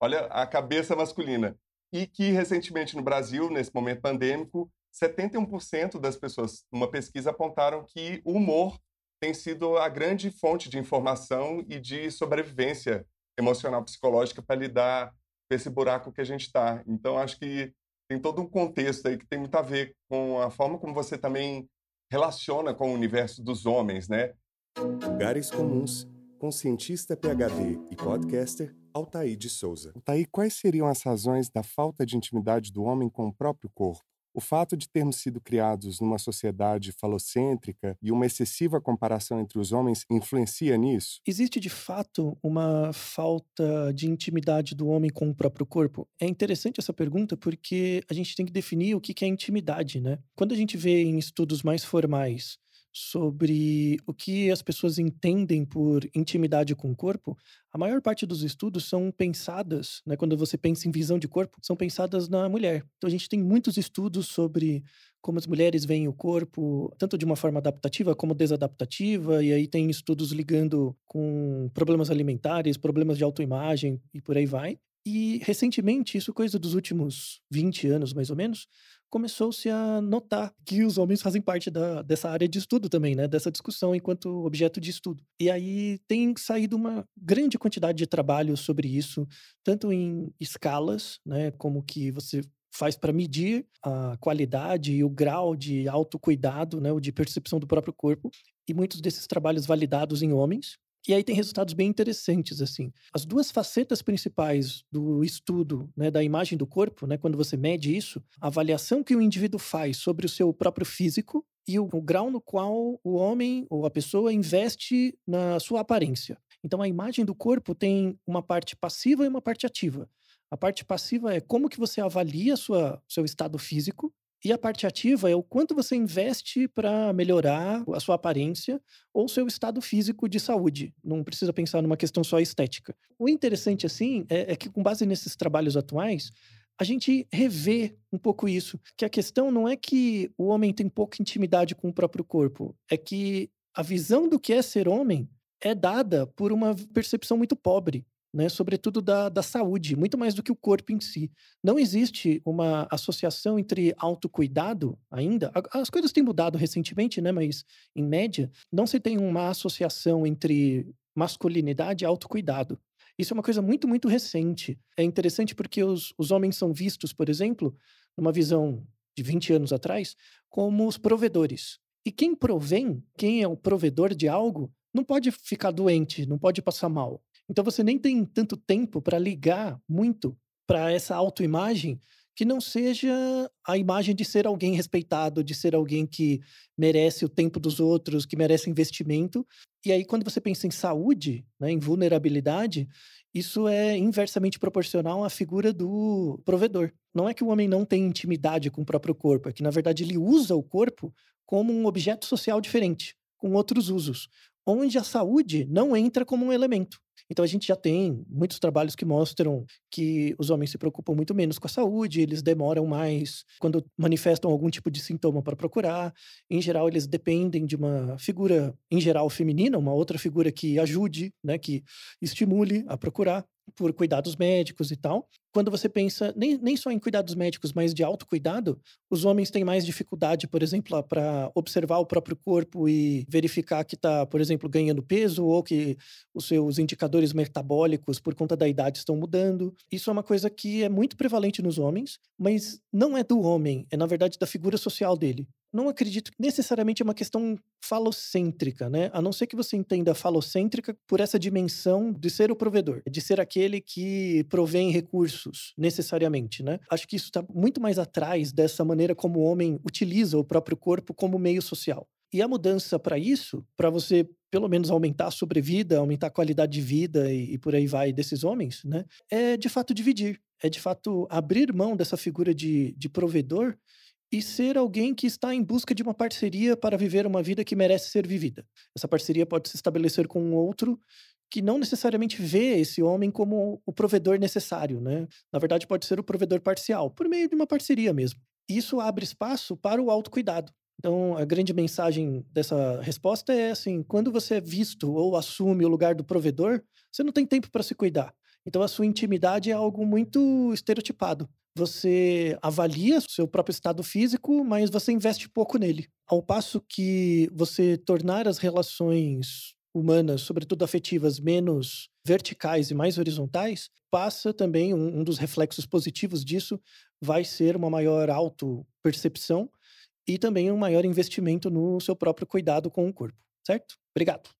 Olha a cabeça masculina. E que, recentemente, no Brasil, nesse momento pandêmico, 71% das pessoas, numa pesquisa, apontaram que o humor tem sido a grande fonte de informação e de sobrevivência emocional psicológica para lidar com esse buraco que a gente está. Então, acho que tem todo um contexto aí que tem muito a ver com a forma como você também relaciona com o universo dos homens, né? Lugares Comuns, com cientista PhD e podcaster Altair de Souza. Altair, quais seriam as razões da falta de intimidade do homem com o próprio corpo? O fato de termos sido criados numa sociedade falocêntrica e uma excessiva comparação entre os homens influencia nisso? Existe de fato uma falta de intimidade do homem com o próprio corpo? É interessante essa pergunta porque a gente tem que definir o que é intimidade, né? Quando a gente vê em estudos mais formais sobre o que as pessoas entendem por intimidade com o corpo, a maior parte dos estudos são pensadas, né, quando você pensa em visão de corpo, são pensadas na mulher. Então a gente tem muitos estudos sobre como as mulheres veem o corpo, tanto de uma forma adaptativa como desadaptativa, e aí tem estudos ligando com problemas alimentares, problemas de autoimagem e por aí vai. E recentemente, isso coisa dos últimos 20 anos mais ou menos, começou-se a notar que os homens fazem parte da, dessa área de estudo também, né? Dessa discussão enquanto objeto de estudo. E aí tem saído uma grande quantidade de trabalho sobre isso, tanto em escalas, né? Como que você faz para medir a qualidade e o grau de autocuidado, né, ou de percepção do próprio corpo, e muitos desses trabalhos validados em homens, e aí tem resultados bem interessantes, assim. As duas facetas principais do estudo né, da imagem do corpo, né, quando você mede isso, a avaliação que o indivíduo faz sobre o seu próprio físico e o, o grau no qual o homem ou a pessoa investe na sua aparência. Então, a imagem do corpo tem uma parte passiva e uma parte ativa. A parte passiva é como que você avalia sua, seu estado físico e a parte ativa é o quanto você investe para melhorar a sua aparência ou seu estado físico de saúde. Não precisa pensar numa questão só estética. O interessante, assim, é, é que com base nesses trabalhos atuais, a gente revê um pouco isso. Que a questão não é que o homem tem pouca intimidade com o próprio corpo, é que a visão do que é ser homem é dada por uma percepção muito pobre né, sobretudo da, da saúde, muito mais do que o corpo em si. Não existe uma associação entre autocuidado ainda. As coisas têm mudado recentemente, né, mas em média, não se tem uma associação entre masculinidade e autocuidado. Isso é uma coisa muito, muito recente. É interessante porque os, os homens são vistos, por exemplo, numa visão de 20 anos atrás, como os provedores. E quem provém, quem é o provedor de algo, não pode ficar doente, não pode passar mal. Então você nem tem tanto tempo para ligar muito para essa autoimagem que não seja a imagem de ser alguém respeitado, de ser alguém que merece o tempo dos outros, que merece investimento. E aí, quando você pensa em saúde, né, em vulnerabilidade, isso é inversamente proporcional à figura do provedor. Não é que o homem não tem intimidade com o próprio corpo, é que, na verdade, ele usa o corpo como um objeto social diferente, com outros usos, onde a saúde não entra como um elemento. Então a gente já tem muitos trabalhos que mostram que os homens se preocupam muito menos com a saúde, eles demoram mais quando manifestam algum tipo de sintoma para procurar. Em geral, eles dependem de uma figura, em geral, feminina, uma outra figura que ajude, né, que estimule a procurar. Por cuidados médicos e tal. Quando você pensa nem, nem só em cuidados médicos, mas de autocuidado, os homens têm mais dificuldade, por exemplo, para observar o próprio corpo e verificar que está, por exemplo, ganhando peso ou que os seus indicadores metabólicos, por conta da idade, estão mudando. Isso é uma coisa que é muito prevalente nos homens, mas não é do homem, é na verdade da figura social dele não acredito que necessariamente é uma questão falocêntrica, né? A não ser que você entenda falocêntrica por essa dimensão de ser o provedor, de ser aquele que provém recursos, necessariamente, né? Acho que isso está muito mais atrás dessa maneira como o homem utiliza o próprio corpo como meio social. E a mudança para isso, para você pelo menos aumentar a sobrevida, aumentar a qualidade de vida e, e, por aí vai desses homens, né? É de fato dividir, é de fato abrir mão dessa figura de, de provedor e ser alguém que está em busca de uma parceria para viver uma vida que merece ser vivida. Essa parceria pode se estabelecer com um outro que não necessariamente vê esse homem como o provedor necessário, né? Na verdade, pode ser o provedor parcial, por meio de uma parceria mesmo. Isso abre espaço para o autocuidado. Então, a grande mensagem dessa resposta é assim: quando você é visto ou assume o lugar do provedor, você não tem tempo para se cuidar. Então, a sua intimidade é algo muito estereotipado. Você avalia o seu próprio estado físico, mas você investe pouco nele. Ao passo que você tornar as relações humanas, sobretudo afetivas, menos verticais e mais horizontais, passa também um, um dos reflexos positivos disso vai ser uma maior auto-percepção e também um maior investimento no seu próprio cuidado com o corpo, certo? Obrigado.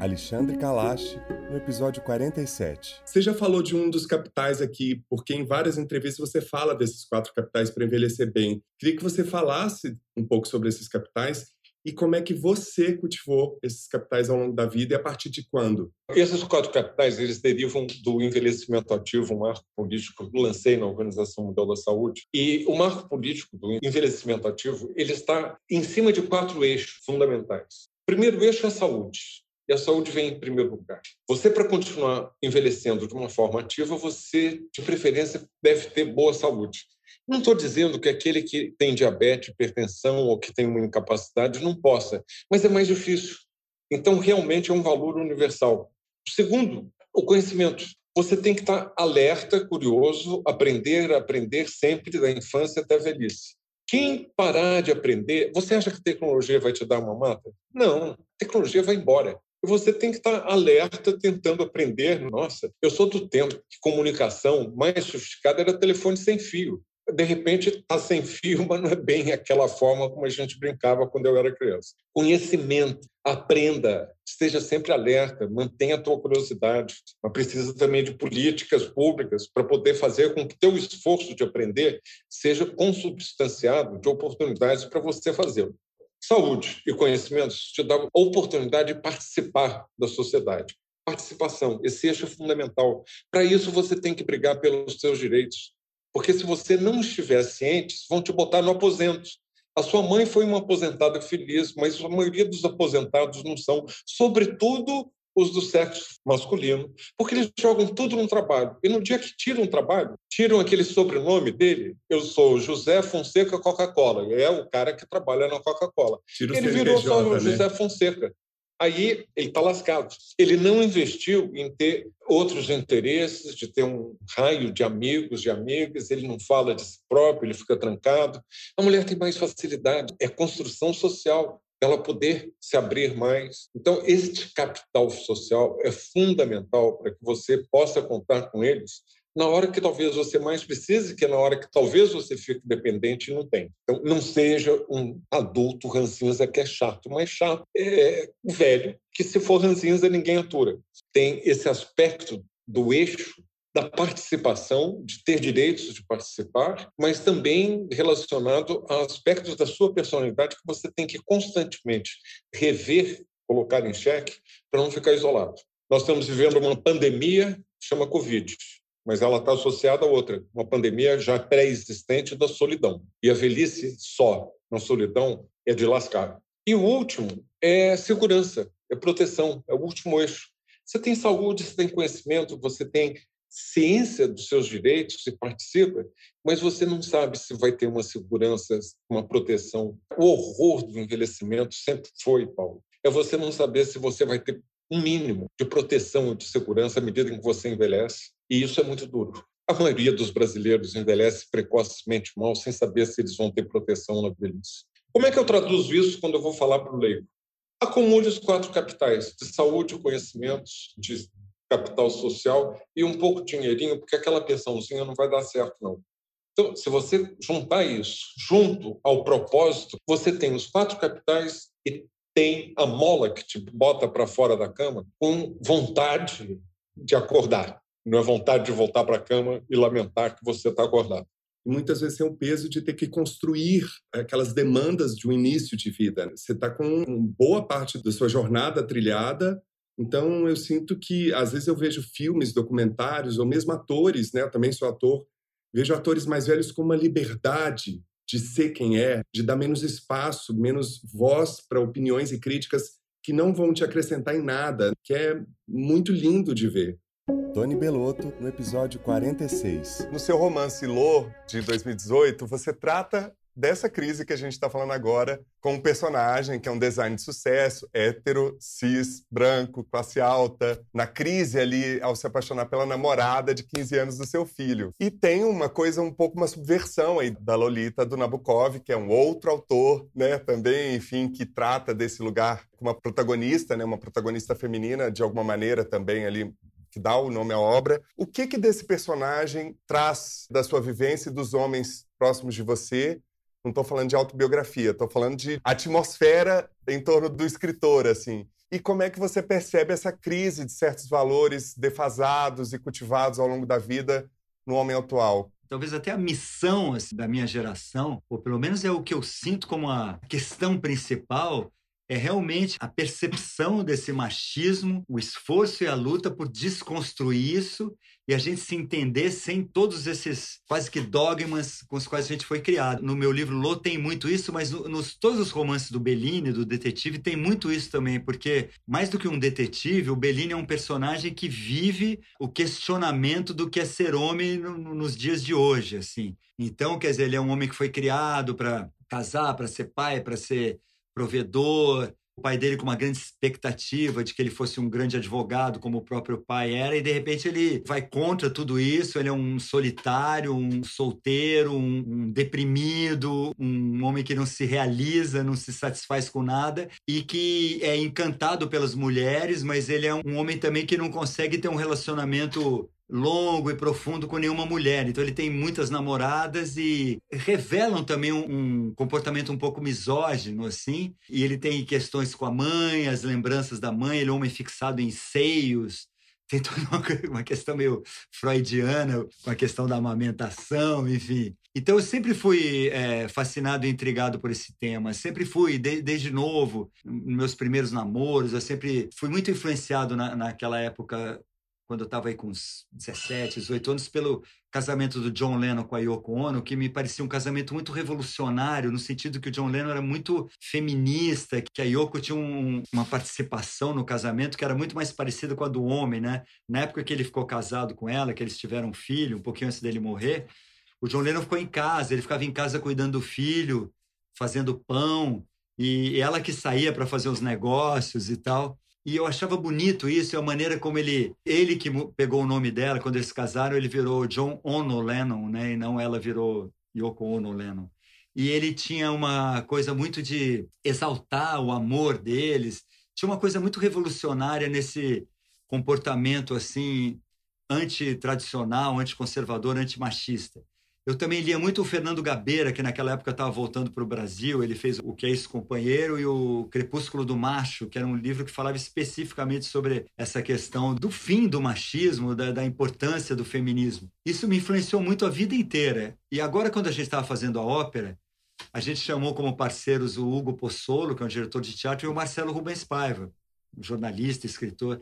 Alexandre Kalash, no episódio 47. Você já falou de um dos capitais aqui, porque em várias entrevistas você fala desses quatro capitais para envelhecer bem. Queria que você falasse um pouco sobre esses capitais e como é que você cultivou esses capitais ao longo da vida e a partir de quando? Esses quatro capitais, eles derivam do envelhecimento ativo, um marco político que lancei na Organização Mundial da Saúde. E o marco político do envelhecimento ativo, ele está em cima de quatro eixos fundamentais. O primeiro eixo é a saúde e a saúde vem em primeiro lugar. Você, para continuar envelhecendo de uma forma ativa, você, de preferência, deve ter boa saúde. Não estou dizendo que aquele que tem diabetes, hipertensão ou que tem uma incapacidade não possa, mas é mais difícil. Então, realmente é um valor universal. Segundo, o conhecimento. Você tem que estar alerta, curioso, aprender, aprender sempre da infância até a velhice. Quem parar de aprender, você acha que tecnologia vai te dar uma mata? Não, tecnologia vai embora. Você tem que estar alerta, tentando aprender. Nossa, eu sou do tempo que comunicação mais sofisticada era telefone sem fio. De repente, está sem fio, [laughs] mas não é bem aquela forma como a gente brincava quando eu era criança. Conhecimento, aprenda, esteja sempre alerta, mantenha a tua curiosidade. Mas precisa também de políticas públicas para poder fazer com que teu esforço de aprender seja consubstanciado de oportunidades para você fazê-lo. Saúde e conhecimentos te dão a oportunidade de participar da sociedade. Participação, esse eixo é fundamental. Para isso, você tem que brigar pelos seus direitos. Porque se você não estiver ciente, vão te botar no aposento. A sua mãe foi uma aposentada feliz, mas a maioria dos aposentados não são. Sobretudo os do sexo masculino, porque eles jogam tudo no trabalho. E no dia que tiram o trabalho, tiram aquele sobrenome dele. Eu sou José Fonseca Coca-Cola. É o cara que trabalha na Coca-Cola. Ele virou só né? José Fonseca. Aí ele está lascado. Ele não investiu em ter outros interesses, de ter um raio de amigos, de amigas. Ele não fala de si próprio, ele fica trancado. A mulher tem mais facilidade. É construção social ela poder se abrir mais. Então, este capital social é fundamental para que você possa contar com eles na hora que talvez você mais precise, que é na hora que talvez você fique dependente e não tem. Então, não seja um adulto ranzinza que é chato, mas chato é velho, que se for ranzinza ninguém atura. Tem esse aspecto do eixo da participação, de ter direitos de participar, mas também relacionado a aspectos da sua personalidade que você tem que constantemente rever, colocar em xeque, para não ficar isolado. Nós estamos vivendo uma pandemia, chama Covid, mas ela está associada a outra, uma pandemia já pré-existente da solidão. E a velhice só na solidão é de lascar. E o último é segurança, é proteção, é o último eixo. Você tem saúde, você tem conhecimento, você tem ciência dos seus direitos e participa, mas você não sabe se vai ter uma segurança, uma proteção. O horror do envelhecimento sempre foi, Paulo. É você não saber se você vai ter um mínimo de proteção e de segurança à medida em que você envelhece, e isso é muito duro. A maioria dos brasileiros envelhece precocemente mal, sem saber se eles vão ter proteção na velhice. Como é que eu traduzo isso quando eu vou falar para o leigo? Acumule os quatro capitais de saúde, conhecimentos, de capital social e um pouco de dinheirinho, porque aquela pensãozinha não vai dar certo, não. Então, se você juntar isso junto ao propósito, você tem os quatro capitais e tem a mola que te bota para fora da cama com vontade de acordar. Não é vontade de voltar para a cama e lamentar que você está acordado. Muitas vezes tem o peso de ter que construir aquelas demandas de um início de vida. Você está com boa parte da sua jornada trilhada, então eu sinto que às vezes eu vejo filmes, documentários ou mesmo atores, né? Eu também sou ator, vejo atores mais velhos com uma liberdade de ser quem é, de dar menos espaço, menos voz para opiniões e críticas que não vão te acrescentar em nada, que é muito lindo de ver. Tony Belotto, no episódio 46. No seu romance Lô, de 2018, você trata dessa crise que a gente está falando agora com um personagem que é um design de sucesso, hétero, cis, branco, classe alta, na crise ali ao se apaixonar pela namorada de 15 anos do seu filho. E tem uma coisa um pouco uma subversão aí da Lolita do Nabokov, que é um outro autor, né, também, enfim, que trata desse lugar com uma protagonista, né, uma protagonista feminina de alguma maneira também ali que dá o nome à obra. O que que desse personagem traz da sua vivência e dos homens próximos de você? Não estou falando de autobiografia, estou falando de atmosfera em torno do escritor, assim. E como é que você percebe essa crise de certos valores defasados e cultivados ao longo da vida no homem atual? Talvez até a missão assim, da minha geração, ou pelo menos é o que eu sinto como a questão principal, é realmente a percepção desse machismo, o esforço e a luta por desconstruir isso e a gente se entender sem todos esses quase que dogmas com os quais a gente foi criado. No meu livro Lô tem muito isso, mas nos todos os romances do Bellini, do detetive, tem muito isso também, porque mais do que um detetive, o Bellini é um personagem que vive o questionamento do que é ser homem no, nos dias de hoje, assim. Então, quer dizer, ele é um homem que foi criado para casar, para ser pai, para ser provedor, o pai dele com uma grande expectativa de que ele fosse um grande advogado, como o próprio pai era, e de repente ele vai contra tudo isso. Ele é um solitário, um solteiro, um, um deprimido, um homem que não se realiza, não se satisfaz com nada e que é encantado pelas mulheres, mas ele é um homem também que não consegue ter um relacionamento longo e profundo com nenhuma mulher. Então ele tem muitas namoradas e revelam também um, um, comportamento um pouco misógino assim. E ele tem questões com a mãe, as lembranças da mãe. Ele é um homem fixado em seios. Tem toda uma, questão meio freudiana com a questão da amamentação, enfim. Então eu sempre fui é, fascinado e intrigado por esse tema. Sempre fui, de, desde novo, nos meus primeiros namoros, eu sempre fui muito influenciado na, naquela época quando eu estava aí com uns 17, 18 anos, pelo casamento do John Lennon com a Yoko Ono, que me parecia um casamento muito revolucionário, no sentido que o John Lennon era muito feminista, que a Yoko tinha um, uma participação no casamento que era muito mais parecida com a do homem, né? Na época que ele ficou casado com ela, que eles tiveram um filho, um pouquinho antes dele morrer, o John Lennon ficou em casa, ele ficava em casa cuidando do filho, fazendo pão, e ela que saía para fazer os negócios e tal. E eu achava bonito isso, a maneira como ele, ele que pegou o nome dela, quando eles se casaram, ele virou John Ono Lennon, né? E não ela virou Yoko Ono Lennon. E ele tinha uma coisa muito de exaltar o amor deles. Tinha uma coisa muito revolucionária nesse comportamento assim antitradicional, anticonservador, antimachista. Eu também lia muito o Fernando Gabeira, que naquela época estava voltando para o Brasil. Ele fez O Que é Esse Companheiro e o Crepúsculo do Macho, que era um livro que falava especificamente sobre essa questão do fim do machismo, da, da importância do feminismo. Isso me influenciou muito a vida inteira. E agora, quando a gente estava fazendo a ópera, a gente chamou como parceiros o Hugo Pozzolo, que é um diretor de teatro, e o Marcelo Rubens Paiva, um jornalista, escritor.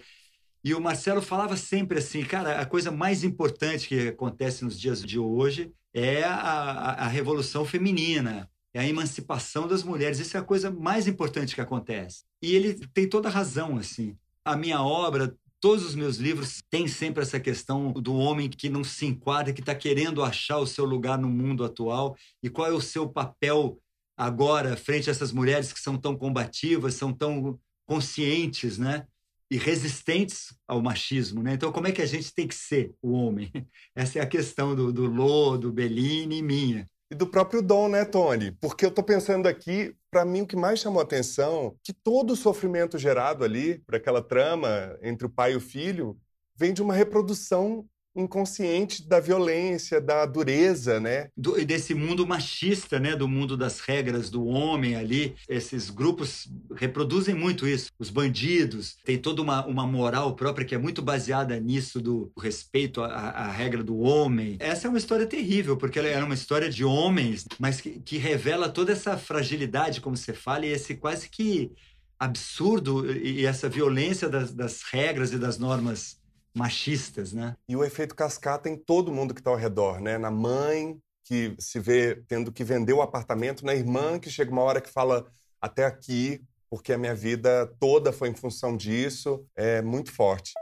E o Marcelo falava sempre assim, cara, a coisa mais importante que acontece nos dias de hoje é a, a, a revolução feminina, é a emancipação das mulheres. Isso é a coisa mais importante que acontece. E ele tem toda a razão, assim. A minha obra, todos os meus livros têm sempre essa questão do homem que não se enquadra, que está querendo achar o seu lugar no mundo atual e qual é o seu papel agora frente a essas mulheres que são tão combativas, são tão conscientes, né? E resistentes ao machismo, né? Então, como é que a gente tem que ser o homem? [laughs] Essa é a questão do, do Lô, do Bellini e minha. E do próprio Dom, né, Tony? Porque eu estou pensando aqui, para mim o que mais chamou atenção, que todo o sofrimento gerado ali, por aquela trama entre o pai e o filho, vem de uma reprodução inconsciente da violência, da dureza, né? Do, desse mundo machista, né? Do mundo das regras do homem ali. Esses grupos reproduzem muito isso. Os bandidos tem toda uma, uma moral própria que é muito baseada nisso do respeito à, à regra do homem. Essa é uma história terrível, porque ela é uma história de homens, mas que, que revela toda essa fragilidade, como você fala, e esse quase que absurdo e essa violência das, das regras e das normas machistas, né? E o efeito cascata em todo mundo que está ao redor, né? Na mãe que se vê tendo que vender o apartamento, na irmã que chega uma hora que fala até aqui, porque a minha vida toda foi em função disso, é muito forte.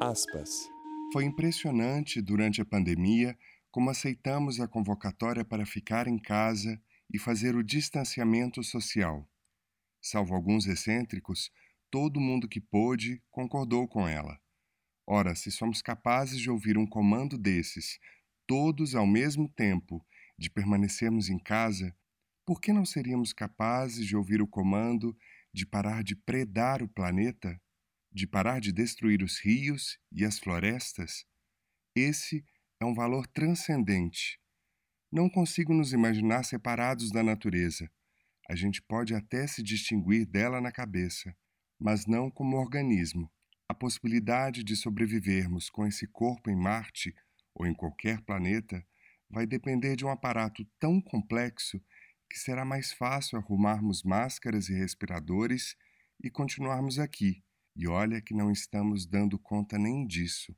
Aspas. Foi impressionante durante a pandemia como aceitamos a convocatória para ficar em casa e fazer o distanciamento social. Salvo alguns excêntricos, todo mundo que pôde concordou com ela. Ora, se somos capazes de ouvir um comando desses, todos ao mesmo tempo, de permanecermos em casa, por que não seríamos capazes de ouvir o comando de parar de predar o planeta, de parar de destruir os rios e as florestas? Esse é um valor transcendente. Não consigo nos imaginar separados da natureza. A gente pode até se distinguir dela na cabeça, mas não como organismo. A possibilidade de sobrevivermos com esse corpo em Marte ou em qualquer planeta vai depender de um aparato tão complexo que será mais fácil arrumarmos máscaras e respiradores e continuarmos aqui. E olha que não estamos dando conta nem disso.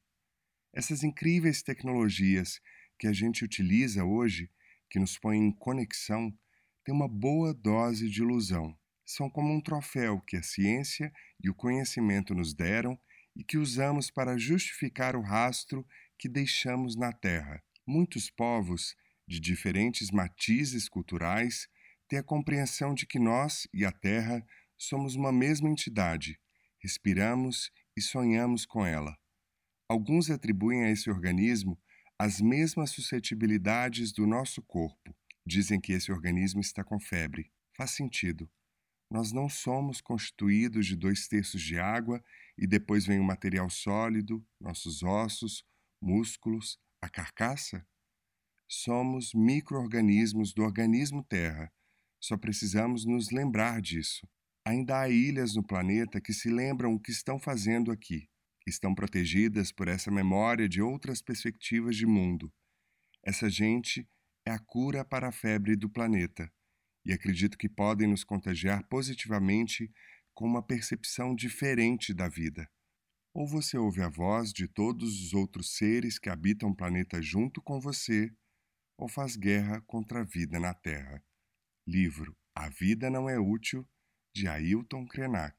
Essas incríveis tecnologias que a gente utiliza hoje, que nos põem em conexão, têm uma boa dose de ilusão são como um troféu que a ciência e o conhecimento nos deram e que usamos para justificar o rastro que deixamos na Terra. Muitos povos, de diferentes matizes culturais, têm a compreensão de que nós e a Terra somos uma mesma entidade, respiramos e sonhamos com ela. Alguns atribuem a esse organismo as mesmas suscetibilidades do nosso corpo. Dizem que esse organismo está com febre. Faz sentido. Nós não somos constituídos de dois terços de água e depois vem o material sólido, nossos ossos, músculos, a carcaça? Somos micro-organismos do organismo Terra. Só precisamos nos lembrar disso. Ainda há ilhas no planeta que se lembram o que estão fazendo aqui. Estão protegidas por essa memória de outras perspectivas de mundo. Essa gente é a cura para a febre do planeta e acredito que podem nos contagiar positivamente com uma percepção diferente da vida. Ou você ouve a voz de todos os outros seres que habitam o planeta junto com você, ou faz guerra contra a vida na Terra. Livro A Vida Não É Útil, de Ailton Krenak.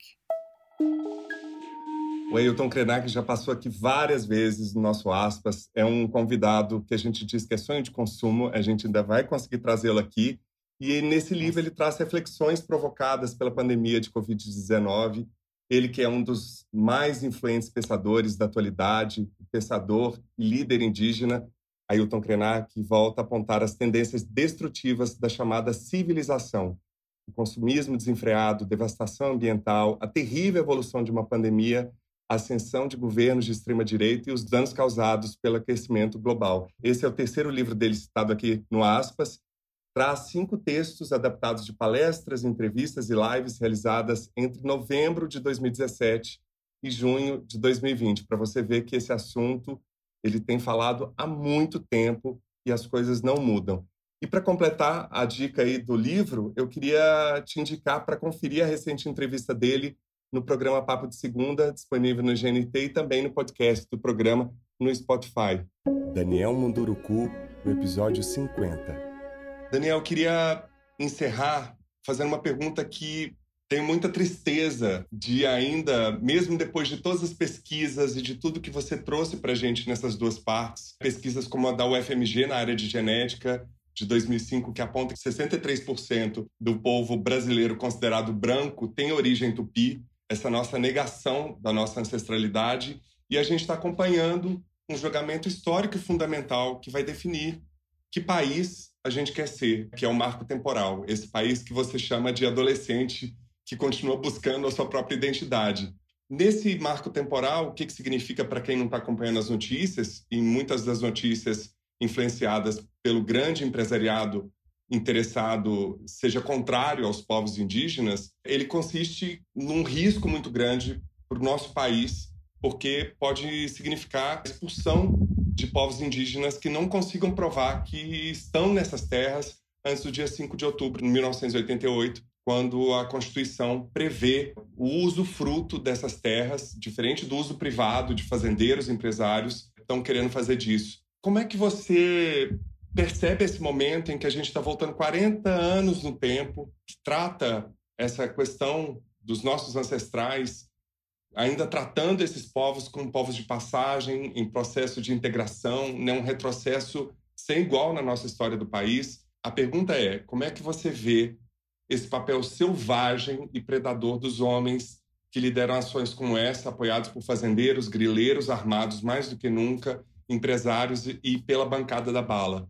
O Ailton Krenak já passou aqui várias vezes no nosso Aspas. É um convidado que a gente diz que é sonho de consumo. A gente ainda vai conseguir trazê-lo aqui. E nesse livro ele traz reflexões provocadas pela pandemia de Covid-19. Ele que é um dos mais influentes pensadores da atualidade, pensador e líder indígena, Ailton Krenak, volta a apontar as tendências destrutivas da chamada civilização. O consumismo desenfreado, devastação ambiental, a terrível evolução de uma pandemia, a ascensão de governos de extrema-direita e os danos causados pelo aquecimento global. Esse é o terceiro livro dele citado aqui no aspas, traz cinco textos adaptados de palestras, entrevistas e lives realizadas entre novembro de 2017 e junho de 2020, para você ver que esse assunto ele tem falado há muito tempo e as coisas não mudam. E para completar a dica aí do livro, eu queria te indicar para conferir a recente entrevista dele no programa Papo de Segunda, disponível no GNT e também no podcast do programa no Spotify. Daniel Munduruku, no episódio 50. Daniel, queria encerrar fazendo uma pergunta que tenho muita tristeza de ainda, mesmo depois de todas as pesquisas e de tudo que você trouxe para a gente nessas duas partes, pesquisas como a da UFMG na área de genética de 2005, que aponta que 63% do povo brasileiro considerado branco tem origem tupi, essa nossa negação da nossa ancestralidade, e a gente está acompanhando um julgamento histórico e fundamental que vai definir que país a gente quer ser, que é o marco temporal, esse país que você chama de adolescente que continua buscando a sua própria identidade. Nesse marco temporal, o que, que significa para quem não está acompanhando as notícias, e muitas das notícias influenciadas pelo grande empresariado interessado seja contrário aos povos indígenas, ele consiste num risco muito grande para o nosso país, porque pode significar expulsão de povos indígenas que não consigam provar que estão nessas terras antes do dia 5 de outubro de 1988, quando a Constituição prevê o uso fruto dessas terras, diferente do uso privado de fazendeiros, empresários, estão querendo fazer disso. Como é que você percebe esse momento em que a gente está voltando 40 anos no tempo, que trata essa questão dos nossos ancestrais, ainda tratando esses povos como povos de passagem, em processo de integração, né, um retrocesso sem igual na nossa história do país. A pergunta é: como é que você vê esse papel selvagem e predador dos homens que lideram ações como essa, apoiados por fazendeiros, grileiros armados mais do que nunca, empresários e pela bancada da bala?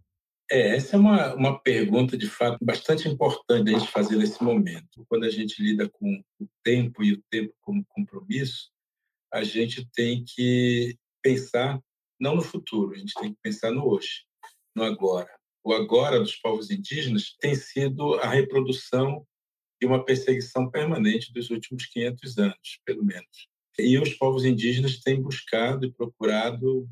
É, essa é uma, uma pergunta, de fato, bastante importante a gente fazer nesse momento. Quando a gente lida com o tempo e o tempo como compromisso, a gente tem que pensar não no futuro, a gente tem que pensar no hoje, no agora. O agora dos povos indígenas tem sido a reprodução de uma perseguição permanente dos últimos 500 anos, pelo menos. E os povos indígenas têm buscado e procurado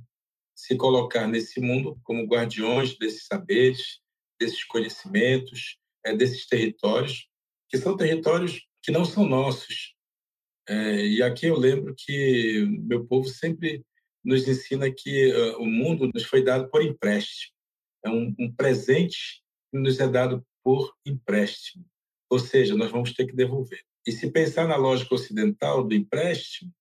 se colocar nesse mundo como guardiões desses saberes, desses conhecimentos, é, desses territórios, que são territórios que não são nossos. É, e aqui eu lembro que meu povo sempre nos ensina que uh, o mundo nos foi dado por empréstimo. É um, um presente que nos é dado por empréstimo. Ou seja, nós vamos ter que devolver. E se pensar na lógica ocidental do empréstimo,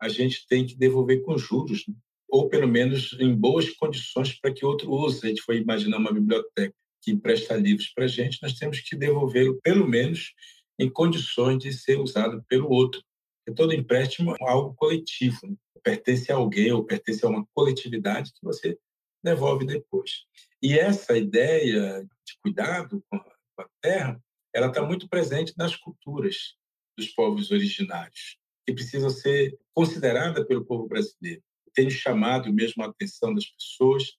a gente tem que devolver com juros. Né? Ou pelo menos em boas condições para que outro use. A gente foi imaginar uma biblioteca que empresta livros para a gente, nós temos que devolvê-lo pelo menos em condições de ser usado pelo outro. Porque todo empréstimo é algo coletivo, né? pertence a alguém ou pertence a uma coletividade que você devolve depois. E essa ideia de cuidado com a terra, ela está muito presente nas culturas dos povos originários, que precisam ser considerada pelo povo brasileiro tenho chamado mesmo a atenção das pessoas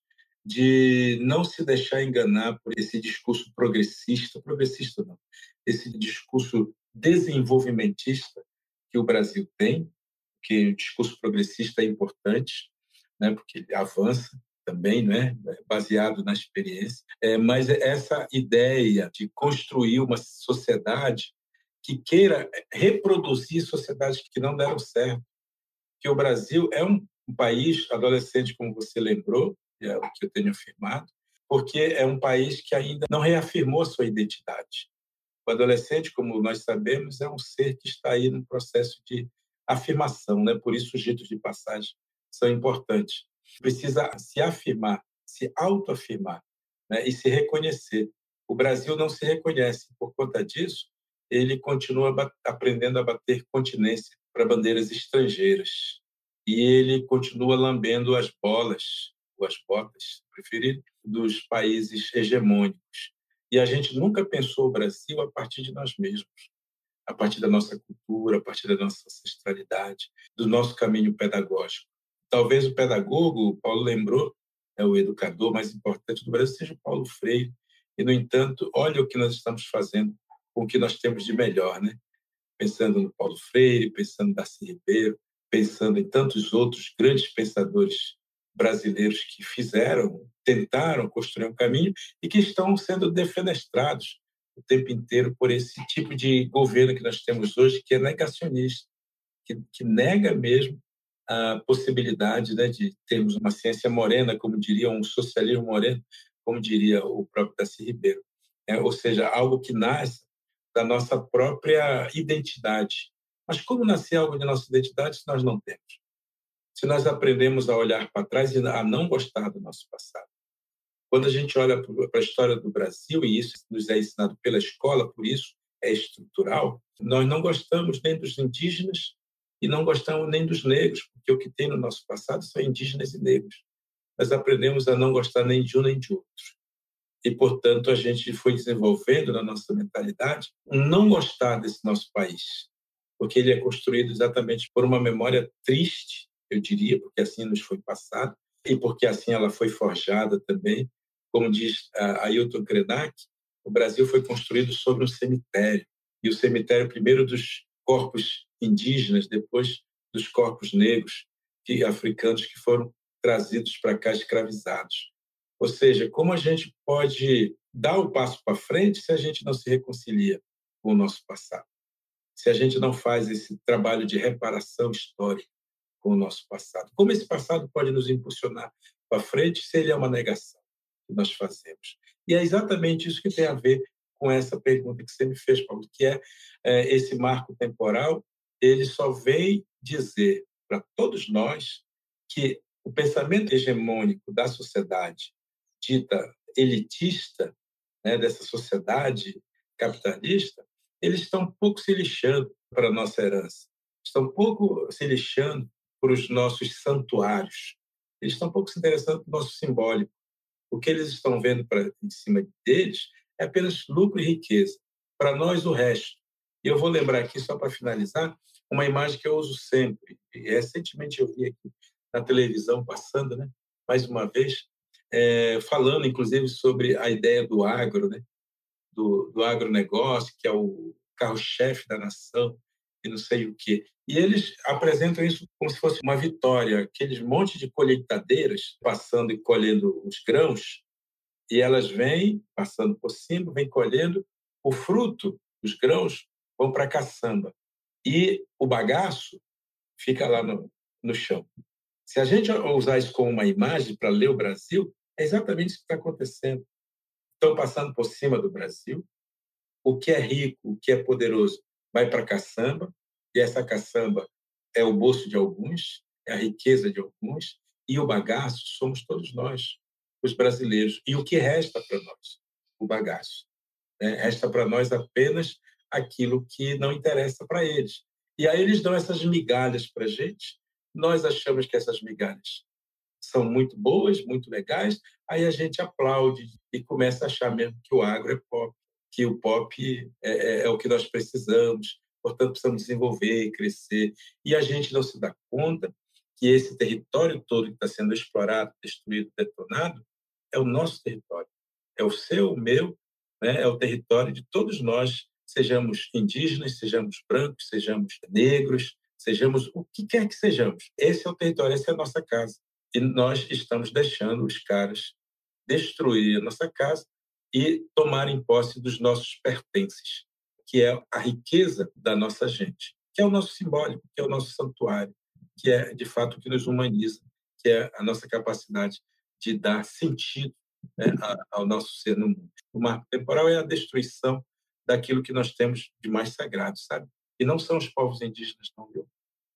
de não se deixar enganar por esse discurso progressista, progressista não, esse discurso desenvolvimentista que o Brasil tem, que o discurso progressista é importante, né, porque ele avança também, né, baseado na experiência, é, mas essa ideia de construir uma sociedade que queira reproduzir sociedades que não deram certo, que o Brasil é um um país adolescente, como você lembrou, é o que eu tenho afirmado, porque é um país que ainda não reafirmou sua identidade. O adolescente, como nós sabemos, é um ser que está aí no processo de afirmação, né? Por isso os ritos de passagem são importantes. Precisa se afirmar, se autoafirmar, né? E se reconhecer. O Brasil não se reconhece. Por conta disso, ele continua aprendendo a bater continência para bandeiras estrangeiras e ele continua lambendo as bolas, ou as botas, preferir, dos países hegemônicos. E a gente nunca pensou o Brasil a partir de nós mesmos, a partir da nossa cultura, a partir da nossa ancestralidade, do nosso caminho pedagógico. Talvez o pedagogo, o Paulo lembrou, é o educador mais importante do Brasil, seja o Paulo Freire. E, no entanto, olha o que nós estamos fazendo com o que nós temos de melhor, né? Pensando no Paulo Freire, pensando no Darcy Ribeiro, pensando em tantos outros grandes pensadores brasileiros que fizeram, tentaram construir um caminho e que estão sendo defenestrados o tempo inteiro por esse tipo de governo que nós temos hoje, que é negacionista, que, que nega mesmo a possibilidade né, de termos uma ciência morena, como diria um socialismo moreno, como diria o próprio Darcy Ribeiro. É, ou seja, algo que nasce da nossa própria identidade, mas como nascer algo de nossa identidade se nós não temos? Se nós aprendemos a olhar para trás e a não gostar do nosso passado. Quando a gente olha para a história do Brasil, e isso nos é ensinado pela escola, por isso é estrutural, nós não gostamos nem dos indígenas e não gostamos nem dos negros, porque o que tem no nosso passado são indígenas e negros. Nós aprendemos a não gostar nem de um nem de outro. E, portanto, a gente foi desenvolvendo na nossa mentalidade um não gostar desse nosso país, porque ele é construído exatamente por uma memória triste, eu diria, porque assim nos foi passado, e porque assim ela foi forjada também. Como diz Ailton Krenak, o Brasil foi construído sobre um cemitério, e o cemitério primeiro dos corpos indígenas, depois dos corpos negros e africanos que foram trazidos para cá escravizados. Ou seja, como a gente pode dar o passo para frente se a gente não se reconcilia com o nosso passado? Se a gente não faz esse trabalho de reparação histórica com o nosso passado? Como esse passado pode nos impulsionar para frente se ele é uma negação que nós fazemos? E é exatamente isso que tem a ver com essa pergunta que você me fez, Paulo, que é, é esse marco temporal, ele só vem dizer para todos nós que o pensamento hegemônico da sociedade dita elitista, né, dessa sociedade capitalista, eles estão pouco se lixando para a nossa herança, estão pouco se lixando para os nossos santuários, eles estão pouco se interessando para o nosso simbólico. O que eles estão vendo para em cima deles é apenas lucro e riqueza. Para nós, o resto. E eu vou lembrar aqui, só para finalizar, uma imagem que eu uso sempre. E recentemente eu vi aqui na televisão passando, né? mais uma vez, é, falando inclusive sobre a ideia do agro, né? Do, do agronegócio, que é o carro-chefe da nação, e não sei o quê. E eles apresentam isso como se fosse uma vitória, aqueles monte de colheitadeiras passando e colhendo os grãos, e elas vêm passando por cima, vêm colhendo o fruto, os grãos vão para a caçamba. E o bagaço fica lá no, no chão. Se a gente usar isso como uma imagem para ler o Brasil, é exatamente isso que está acontecendo. Estão passando por cima do Brasil. O que é rico, o que é poderoso, vai para a caçamba, e essa caçamba é o bolso de alguns, é a riqueza de alguns, e o bagaço somos todos nós, os brasileiros. E o que resta para nós? O bagaço. Né? Resta para nós apenas aquilo que não interessa para eles. E aí eles dão essas migalhas para a gente, nós achamos que essas migalhas são muito boas, muito legais, aí a gente aplaude e começa a achar mesmo que o agro é pop, que o pop é, é, é o que nós precisamos, portanto precisamos desenvolver e crescer. E a gente não se dá conta que esse território todo que está sendo explorado, destruído, detonado, é o nosso território. É o seu, o meu, né? é o território de todos nós, sejamos indígenas, sejamos brancos, sejamos negros, sejamos o que quer que sejamos. Esse é o território, essa é a nossa casa. E nós estamos deixando os caras destruir a nossa casa e tomarem posse dos nossos pertences, que é a riqueza da nossa gente, que é o nosso simbólico, que é o nosso santuário, que é de fato o que nos humaniza, que é a nossa capacidade de dar sentido né, ao nosso ser no mundo. O marco temporal é a destruição daquilo que nós temos de mais sagrado, sabe? E não são os povos indígenas, não, viu?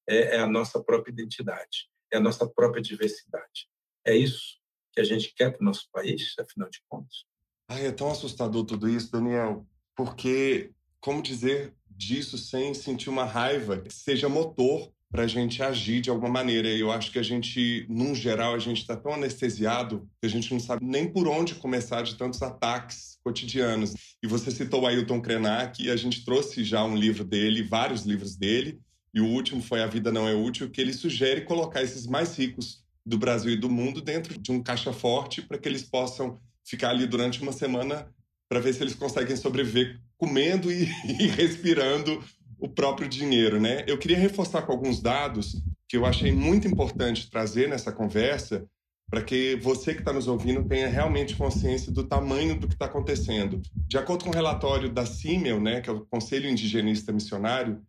É, é a nossa própria identidade, é a nossa própria diversidade. É isso que a gente quer para o nosso país, afinal de contas. Ai, é tão assustador tudo isso, Daniel, porque como dizer disso sem sentir uma raiva que seja motor para a gente agir de alguma maneira. Eu acho que a gente, num geral, a gente está tão anestesiado que a gente não sabe nem por onde começar de tantos ataques cotidianos. E você citou o Ailton Krenak e a gente trouxe já um livro dele, vários livros dele, e o último foi A Vida Não É Útil, que ele sugere colocar esses mais ricos do Brasil e do mundo dentro de um caixa forte para que eles possam ficar ali durante uma semana para ver se eles conseguem sobreviver comendo e, [laughs] e respirando o próprio dinheiro, né? Eu queria reforçar com alguns dados que eu achei muito importante trazer nessa conversa para que você que está nos ouvindo tenha realmente consciência do tamanho do que está acontecendo. De acordo com o relatório da CIMEL, né, que é o Conselho Indigenista Missionário,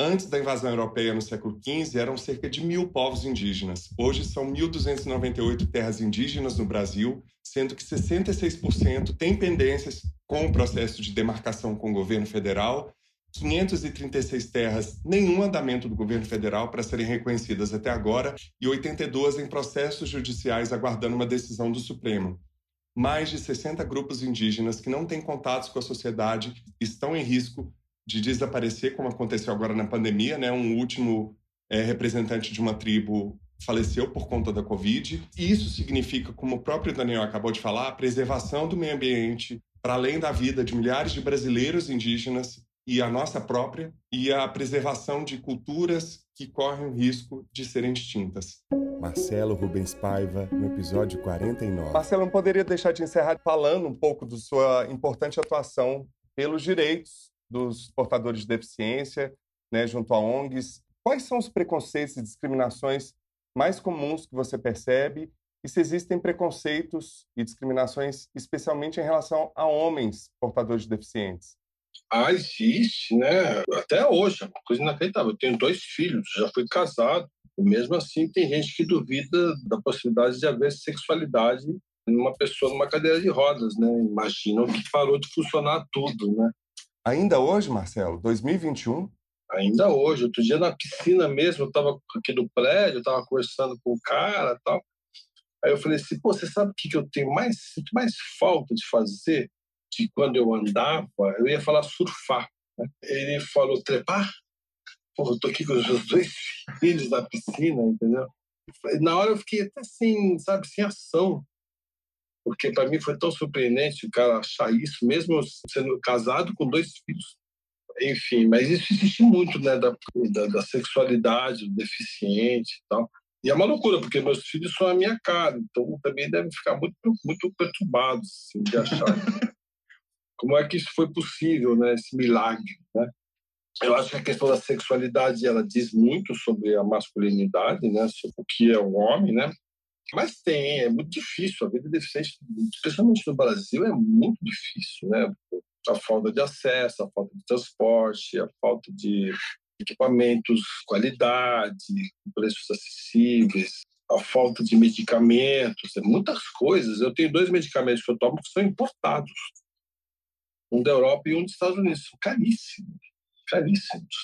antes da invasão europeia no século XV eram cerca de mil povos indígenas. Hoje são 1.298 terras indígenas no Brasil, sendo que 66% têm pendências com o processo de demarcação com o governo federal 536 terras, nenhum andamento do governo federal para serem reconhecidas até agora e 82 em processos judiciais aguardando uma decisão do Supremo. mais de 60 grupos indígenas que não têm contatos com a sociedade estão em risco de desaparecer, como aconteceu agora na pandemia, né? Um último é, representante de uma tribo faleceu por conta da Covid. E isso significa, como o próprio Daniel acabou de falar, a preservação do meio ambiente para além da vida de milhares de brasileiros indígenas e a nossa própria, e a preservação de culturas que correm o risco de serem extintas. Marcelo Rubens Paiva, no episódio 49. Marcelo, não poderia deixar de encerrar falando um pouco da sua importante atuação pelos direitos dos portadores de deficiência, né, junto a ONGs. Quais são os preconceitos e discriminações mais comuns que você percebe e se existem preconceitos e discriminações, especialmente em relação a homens portadores de deficientes? Ah, existe, né? Até hoje, é uma coisa inacreditável. Eu tenho dois filhos, já fui casado. E mesmo assim, tem gente que duvida da possibilidade de haver sexualidade numa pessoa numa cadeira de rodas, né? Imaginam que parou de funcionar tudo, né? Ainda hoje, Marcelo, 2021? Ainda hoje. Outro dia na piscina mesmo, eu estava aqui no prédio, estava conversando com o cara tal. Aí eu falei assim, pô, você sabe o que, que eu tenho mais, mais falta de fazer? De quando eu andava, eu ia falar surfar. Né? Ele falou trepar? Pô, eu tô aqui com os meus dois [laughs] filhos na piscina, entendeu? Na hora eu fiquei até assim, sabe, sem ação. Porque para mim foi tão surpreendente o cara achar isso, mesmo sendo casado com dois filhos. Enfim, mas isso existe muito, né, da, da, da sexualidade, do deficiente e tal. E é uma loucura, porque meus filhos são a minha cara, então também devem ficar muito, muito perturbados assim, de achar [laughs] como é que isso foi possível, né? Esse milagre, né? Eu acho que a questão da sexualidade ela diz muito sobre a masculinidade, né? Sobre o que é um homem, né? Mas tem, é muito difícil. A vida deficiente, especialmente no Brasil, é muito difícil, né? A falta de acesso, a falta de transporte, a falta de equipamentos, qualidade, preços acessíveis, a falta de medicamentos, é muitas coisas. Eu tenho dois medicamentos que eu tomo que são importados, um da Europa e um dos Estados Unidos, são caríssimos, caríssimos.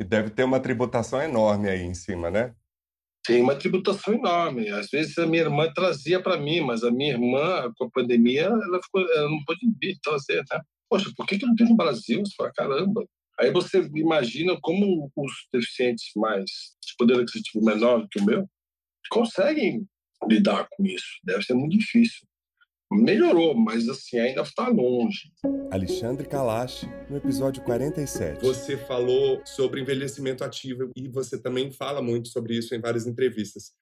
E deve ter uma tributação enorme aí em cima, né? Tem uma tributação enorme. Às vezes a minha irmã trazia para mim, mas a minha irmã, com a pandemia, ela, ficou, ela não pôde vir trazer, né? Poxa, por que, que não tem no Brasil? Você fala, caramba, Aí você imagina como os deficientes mais de poder aquisitivo menor que o meu conseguem lidar com isso. Deve ser muito difícil. Melhorou, mas assim, ainda está longe. Alexandre Kalash, no episódio 47. Você falou sobre envelhecimento ativo e você também fala muito sobre isso em várias entrevistas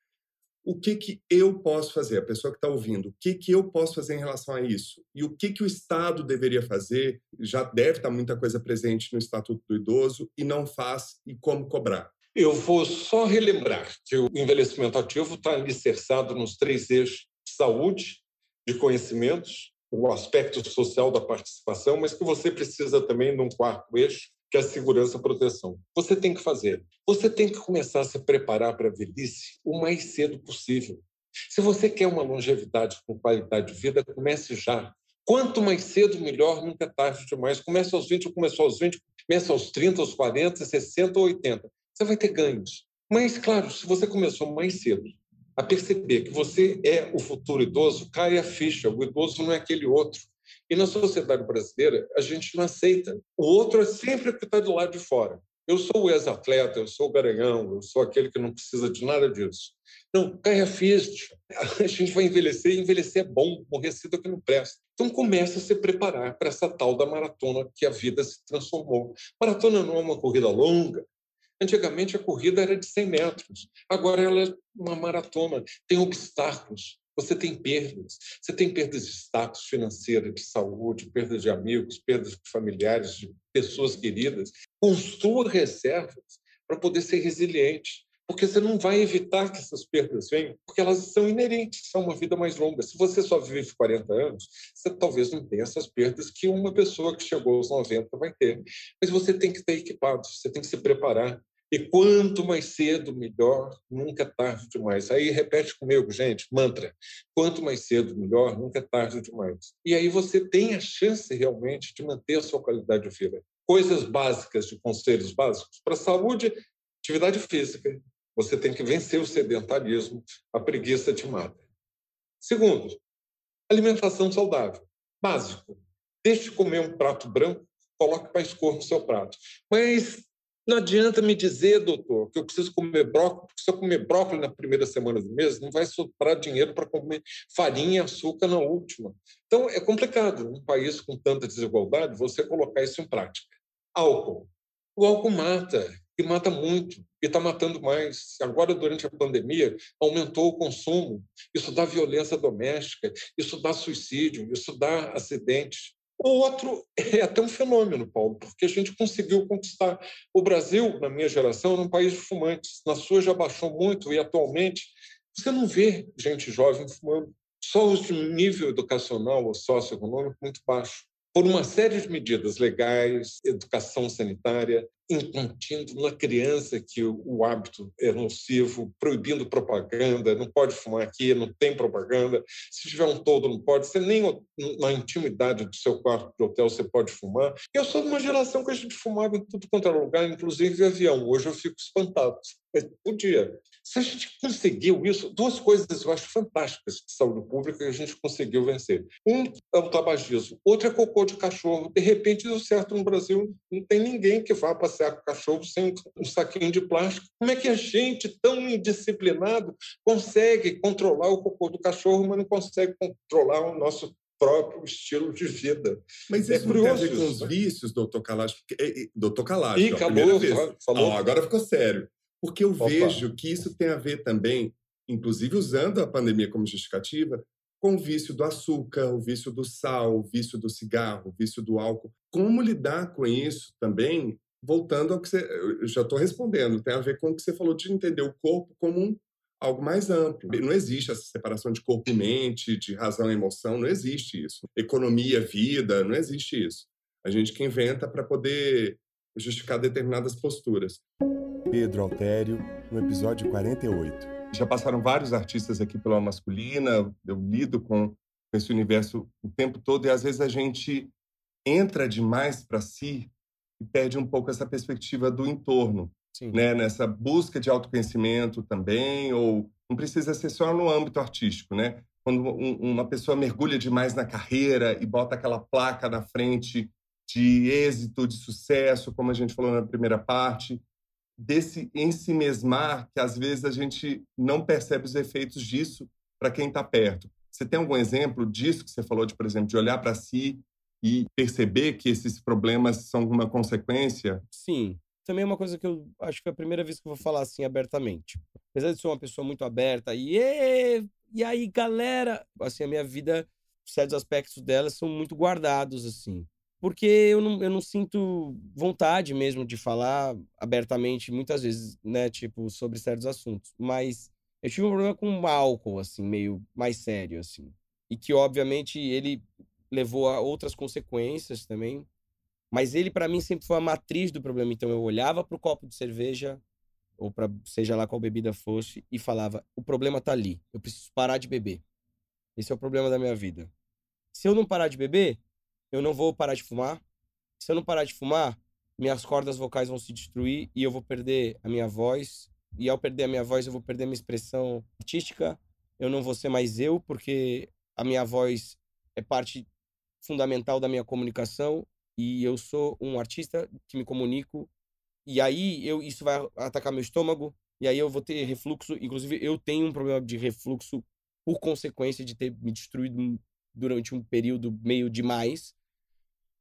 o que, que eu posso fazer, a pessoa que está ouvindo, o que, que eu posso fazer em relação a isso? E o que, que o Estado deveria fazer? Já deve estar muita coisa presente no Estatuto do Idoso e não faz, e como cobrar? Eu vou só relembrar que o envelhecimento ativo está alicerçado nos três eixos de saúde, de conhecimentos, o aspecto social da participação, mas que você precisa também de um quarto eixo, que é a segurança e proteção. Você tem que fazer. Você tem que começar a se preparar para a velhice o mais cedo possível. Se você quer uma longevidade com qualidade de vida, comece já. Quanto mais cedo, melhor, nunca é tarde demais. Comece aos 20, começou aos 20, comece aos 30, aos 40, 60 ou 80. Você vai ter ganhos. Mas, claro, se você começou mais cedo a perceber que você é o futuro idoso, cai a ficha. O idoso não é aquele outro. E na sociedade brasileira, a gente não aceita. O outro é sempre o que está do lado de fora. Eu sou o ex-atleta, eu sou o garanhão, eu sou aquele que não precisa de nada disso. Não, cai a ficha. A gente vai envelhecer e envelhecer é bom, morrer cedo é que não presta. Então começa a se preparar para essa tal da maratona que a vida se transformou. Maratona não é uma corrida longa. Antigamente a corrida era de 100 metros, agora ela é uma maratona, tem obstáculos. Você tem perdas. Você tem perdas de status financeiro, de saúde, perdas de amigos, perdas de familiares, de pessoas queridas. Construa reservas para poder ser resiliente. Porque você não vai evitar que essas perdas venham, porque elas são inerentes a uma vida mais longa. Se você só vive 40 anos, você talvez não tenha essas perdas que uma pessoa que chegou aos 90 vai ter. Mas você tem que estar equipado, você tem que se preparar. E quanto mais cedo, melhor, nunca é tarde demais. Aí repete comigo, gente, mantra. Quanto mais cedo, melhor, nunca é tarde demais. E aí você tem a chance realmente de manter a sua qualidade de vida. Coisas básicas, de conselhos básicos. Para a saúde, atividade física. Você tem que vencer o sedentarismo, a preguiça te mata. Segundo, Alimentação saudável, básico. Deixe de comer um prato branco, coloque mais cor no seu prato. Mas não adianta me dizer, doutor, que eu preciso comer brócolis, porque se eu comer brócolis na primeira semana do mês, não vai sobrar dinheiro para comer farinha e açúcar na última. Então, é complicado, num país com tanta desigualdade, você colocar isso em prática. Álcool. O álcool mata, e mata muito, e está matando mais. Agora, durante a pandemia, aumentou o consumo. Isso dá violência doméstica, isso dá suicídio, isso dá acidente. O outro [laughs] é até um fenômeno, Paulo, porque a gente conseguiu conquistar. O Brasil, na minha geração, era um país de fumantes. Na sua já baixou muito e atualmente você não vê gente jovem fumando. Só o nível educacional ou socioeconômico muito baixo. Por uma série de medidas legais, educação sanitária, incutindo na criança que o, hábito é nocivo, proibindo propaganda, não pode fumar aqui, não tem propaganda. Se tiver um todo, não pode. Você nem na intimidade do seu quarto de hotel você pode fumar. Eu sou de uma geração que a gente fumava em tudo quanto era lugar, inclusive avião. Hoje eu fico espantado. Mas podia. Se a gente conseguiu isso, duas coisas eu acho fantásticas de saúde pública que a gente conseguiu vencer. Um é o tabagismo, outro é cocô de cachorro. De repente, deu certo no Brasil, não tem ninguém que vá passear com o cachorro sem um saquinho de plástico. Como é que a gente, tão indisciplinado, consegue controlar o cocô do cachorro, mas não consegue controlar o nosso próprio estilo de vida. Mas isso é curioso, tem com os né? vícios, doutor Kalash? Doutor Kalash, Ih, acabou, falou. agora ficou sério. Porque eu Opa. vejo que isso tem a ver também, inclusive usando a pandemia como justificativa, com o vício do açúcar, o vício do sal, o vício do cigarro, o vício do álcool. Como lidar com isso também, voltando ao que você. Eu já estou respondendo, tem a ver com o que você falou de entender o corpo como um, algo mais amplo. Não existe essa separação de corpo e mente, de razão e emoção, não existe isso. Economia, vida, não existe isso. A gente que inventa para poder justificar determinadas posturas. Pedro Altério, no episódio 48. Já passaram vários artistas aqui pela masculina, eu lido com esse universo o tempo todo e às vezes a gente entra demais para si perde um pouco essa perspectiva do entorno, Sim. né? Nessa busca de autoconhecimento também, ou não precisa ser só no âmbito artístico, né? Quando uma pessoa mergulha demais na carreira e bota aquela placa na frente de êxito, de sucesso, como a gente falou na primeira parte, desse ensimesmar que às vezes a gente não percebe os efeitos disso para quem está perto. Você tem algum exemplo disso que você falou, de, por exemplo, de olhar para si e perceber que esses problemas são uma consequência? Sim. Também é uma coisa que eu acho que é a primeira vez que eu vou falar assim abertamente. Apesar de ser uma pessoa muito aberta e e aí, galera, assim, a minha vida, certos aspectos dela são muito guardados assim porque eu não, eu não sinto vontade mesmo de falar abertamente, muitas vezes, né, tipo, sobre certos assuntos. Mas eu tive um problema com o álcool, assim, meio mais sério, assim. E que, obviamente, ele levou a outras consequências também. Mas ele, para mim, sempre foi a matriz do problema. Então, eu olhava para o copo de cerveja, ou para seja lá qual bebida fosse, e falava: o problema tá ali. Eu preciso parar de beber. Esse é o problema da minha vida. Se eu não parar de beber, eu não vou parar de fumar. Se eu não parar de fumar, minhas cordas vocais vão se destruir e eu vou perder a minha voz. E ao perder a minha voz, eu vou perder a minha expressão artística. Eu não vou ser mais eu, porque a minha voz é parte fundamental da minha comunicação e eu sou um artista que me comunico. E aí eu isso vai atacar meu estômago e aí eu vou ter refluxo. Inclusive, eu tenho um problema de refluxo por consequência de ter me destruído durante um período meio demais.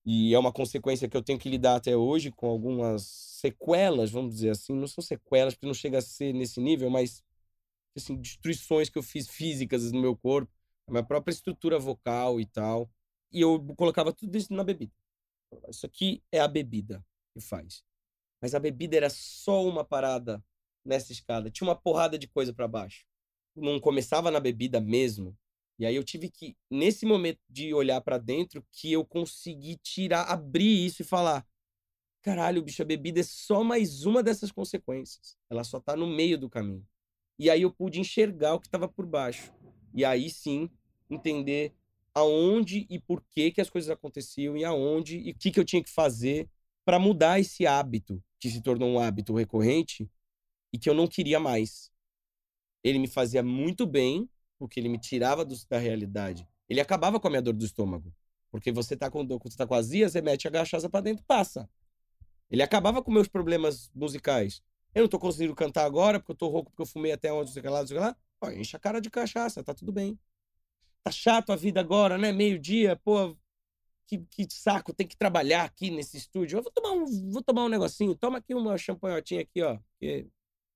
E é uma consequência que eu tenho que lidar até hoje com algumas sequelas, vamos dizer assim. Não são sequelas, porque não chega a ser nesse nível, mas assim, destruições que eu fiz físicas no meu corpo, a minha própria estrutura vocal e tal. E eu colocava tudo isso na bebida. Isso aqui é a bebida que faz. Mas a bebida era só uma parada nessa escada. Tinha uma porrada de coisa para baixo. Não começava na bebida mesmo, e aí eu tive que, nesse momento de olhar para dentro, que eu consegui tirar, abrir isso e falar: caralho, bicho, a bebida é só mais uma dessas consequências. Ela só tá no meio do caminho. E aí eu pude enxergar o que estava por baixo. E aí sim, entender aonde e por que que as coisas aconteciam e aonde e o que que eu tinha que fazer para mudar esse hábito que se tornou um hábito recorrente e que eu não queria mais. Ele me fazia muito bem, porque ele me tirava do, da realidade. Ele acabava com a minha dor do estômago. Porque você tá com, você tá com azia, você mete a cachaça pra dentro, passa. Ele acabava com meus problemas musicais. Eu não tô conseguindo cantar agora, porque eu tô rouco, porque eu fumei até onde, sei lá, sei lá. Pô, enche a cara de cachaça, tá tudo bem. Tá chato a vida agora, né? Meio-dia, pô, que, que, saco, tem que trabalhar aqui nesse estúdio. Eu vou tomar um, vou tomar um negocinho. Toma aqui uma champanhotinha aqui, ó. Que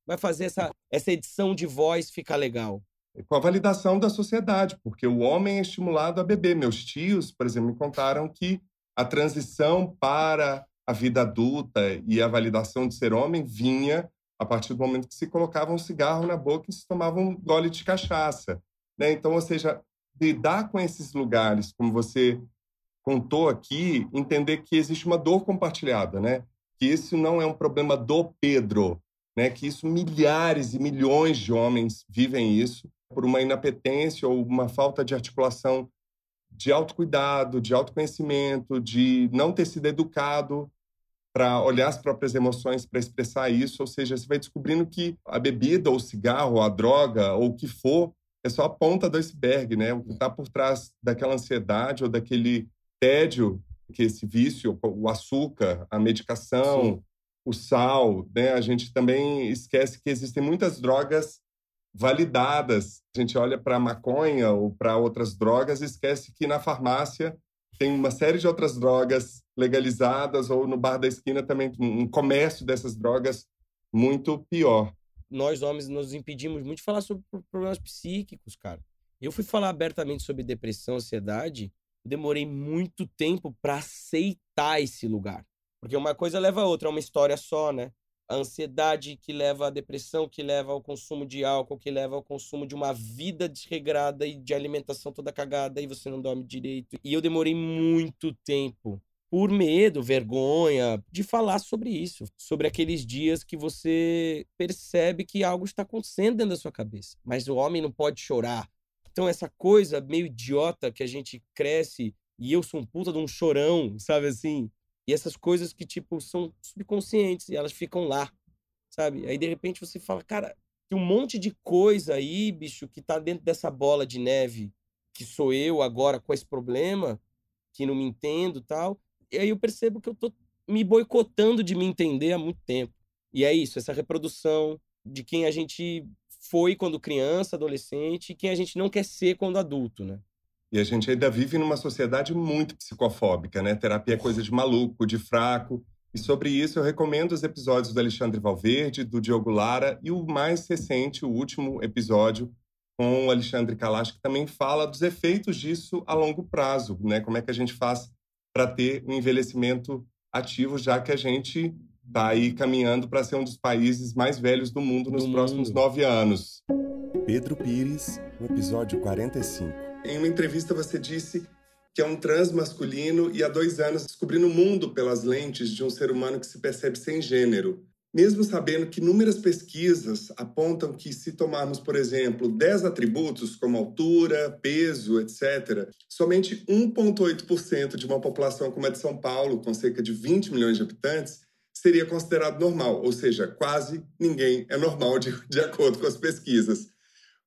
vai fazer essa, essa edição de voz ficar legal. Com a validação da sociedade, porque o homem é estimulado a beber. Meus tios, por exemplo, me contaram que a transição para a vida adulta e a validação de ser homem vinha a partir do momento que se colocava um cigarro na boca e se tomava um gole de cachaça. Né? Então, ou seja, lidar com esses lugares, como você contou aqui, entender que existe uma dor compartilhada, né? que isso não é um problema do Pedro, né? que isso milhares e milhões de homens vivem isso por uma inapetência ou uma falta de articulação de autocuidado, de autoconhecimento, de não ter sido educado para olhar as próprias emoções para expressar isso, ou seja, você vai descobrindo que a bebida ou o cigarro, ou a droga ou o que for é só a ponta do iceberg, né? O que está por trás daquela ansiedade ou daquele tédio que esse vício, o açúcar, a medicação, Sim. o sal, né? A gente também esquece que existem muitas drogas validadas. A gente olha para a maconha ou para outras drogas e esquece que na farmácia tem uma série de outras drogas legalizadas ou no bar da esquina também um comércio dessas drogas muito pior. Nós homens nos impedimos muito de falar sobre problemas psíquicos, cara. Eu fui falar abertamente sobre depressão, ansiedade, demorei muito tempo para aceitar esse lugar. Porque uma coisa leva a outra, é uma história só, né? a ansiedade que leva à depressão, que leva ao consumo de álcool, que leva ao consumo de uma vida desregrada e de alimentação toda cagada e você não dorme direito. E eu demorei muito tempo por medo, vergonha, de falar sobre isso, sobre aqueles dias que você percebe que algo está acontecendo dentro da sua cabeça, mas o homem não pode chorar. Então essa coisa meio idiota que a gente cresce e eu sou um puta de um chorão, sabe assim? E essas coisas que, tipo, são subconscientes e elas ficam lá, sabe? Aí, de repente, você fala, cara, tem um monte de coisa aí, bicho, que tá dentro dessa bola de neve, que sou eu agora com esse problema, que não me entendo tal. E aí eu percebo que eu tô me boicotando de me entender há muito tempo. E é isso, essa reprodução de quem a gente foi quando criança, adolescente, e quem a gente não quer ser quando adulto, né? E a gente ainda vive numa sociedade muito psicofóbica, né? Terapia é coisa de maluco, de fraco. E sobre isso eu recomendo os episódios do Alexandre Valverde, do Diogo Lara e o mais recente, o último episódio com o Alexandre Kalash, que também fala dos efeitos disso a longo prazo, né? Como é que a gente faz para ter um envelhecimento ativo, já que a gente está aí caminhando para ser um dos países mais velhos do mundo nos do próximos mundo. nove anos. Pedro Pires, no episódio 45. Em uma entrevista você disse que é um trans masculino e há dois anos descobrindo o mundo pelas lentes de um ser humano que se percebe sem gênero. Mesmo sabendo que inúmeras pesquisas apontam que, se tomarmos, por exemplo, 10 atributos, como altura, peso, etc., somente 1,8% de uma população como a de São Paulo, com cerca de 20 milhões de habitantes, seria considerado normal, ou seja, quase ninguém é normal de, de acordo com as pesquisas.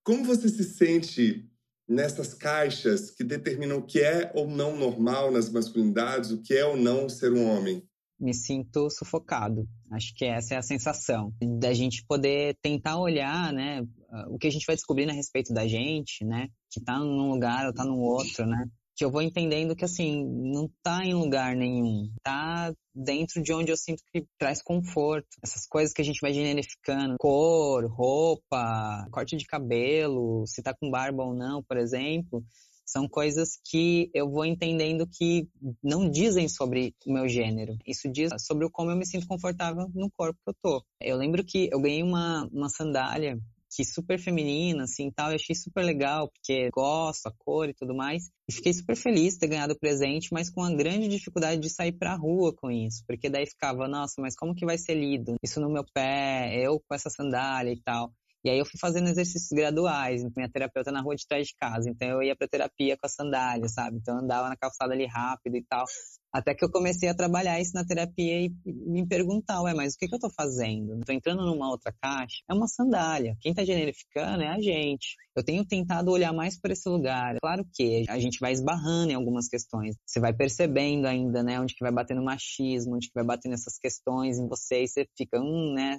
Como você se sente nessas caixas que determinam o que é ou não normal nas masculinidades, o que é ou não ser um homem? Me sinto sufocado. Acho que essa é a sensação da gente poder tentar olhar, né, o que a gente vai descobrindo a respeito da gente, né, que tá num lugar ou tá no outro, né, que eu vou entendendo que, assim, não tá em lugar nenhum. Tá dentro de onde eu sinto que traz conforto. Essas coisas que a gente vai generificando, cor, roupa, corte de cabelo, se tá com barba ou não, por exemplo, são coisas que eu vou entendendo que não dizem sobre o meu gênero. Isso diz sobre como eu me sinto confortável no corpo que eu tô. Eu lembro que eu ganhei uma, uma sandália que super feminina, assim, tal. Eu achei super legal, porque gosto, a cor e tudo mais. E fiquei super feliz de ter ganhado o presente, mas com a grande dificuldade de sair pra rua com isso. Porque daí ficava, nossa, mas como que vai ser lido? Isso no meu pé, eu com essa sandália e tal. E aí eu fui fazendo exercícios graduais. Então, minha terapeuta na rua de trás de casa. Então eu ia pra terapia com a sandália, sabe? Então eu andava na calçada ali rápido e tal. Até que eu comecei a trabalhar isso na terapia e me perguntar, ué, mas o que, que eu tô fazendo? Tô entrando numa outra caixa? É uma sandália. Quem tá generificando é a gente. Eu tenho tentado olhar mais para esse lugar. Claro que a gente vai esbarrando em algumas questões. Você vai percebendo ainda, né, onde que vai bater no machismo, onde que vai bater nessas questões em você e você fica, hum, né,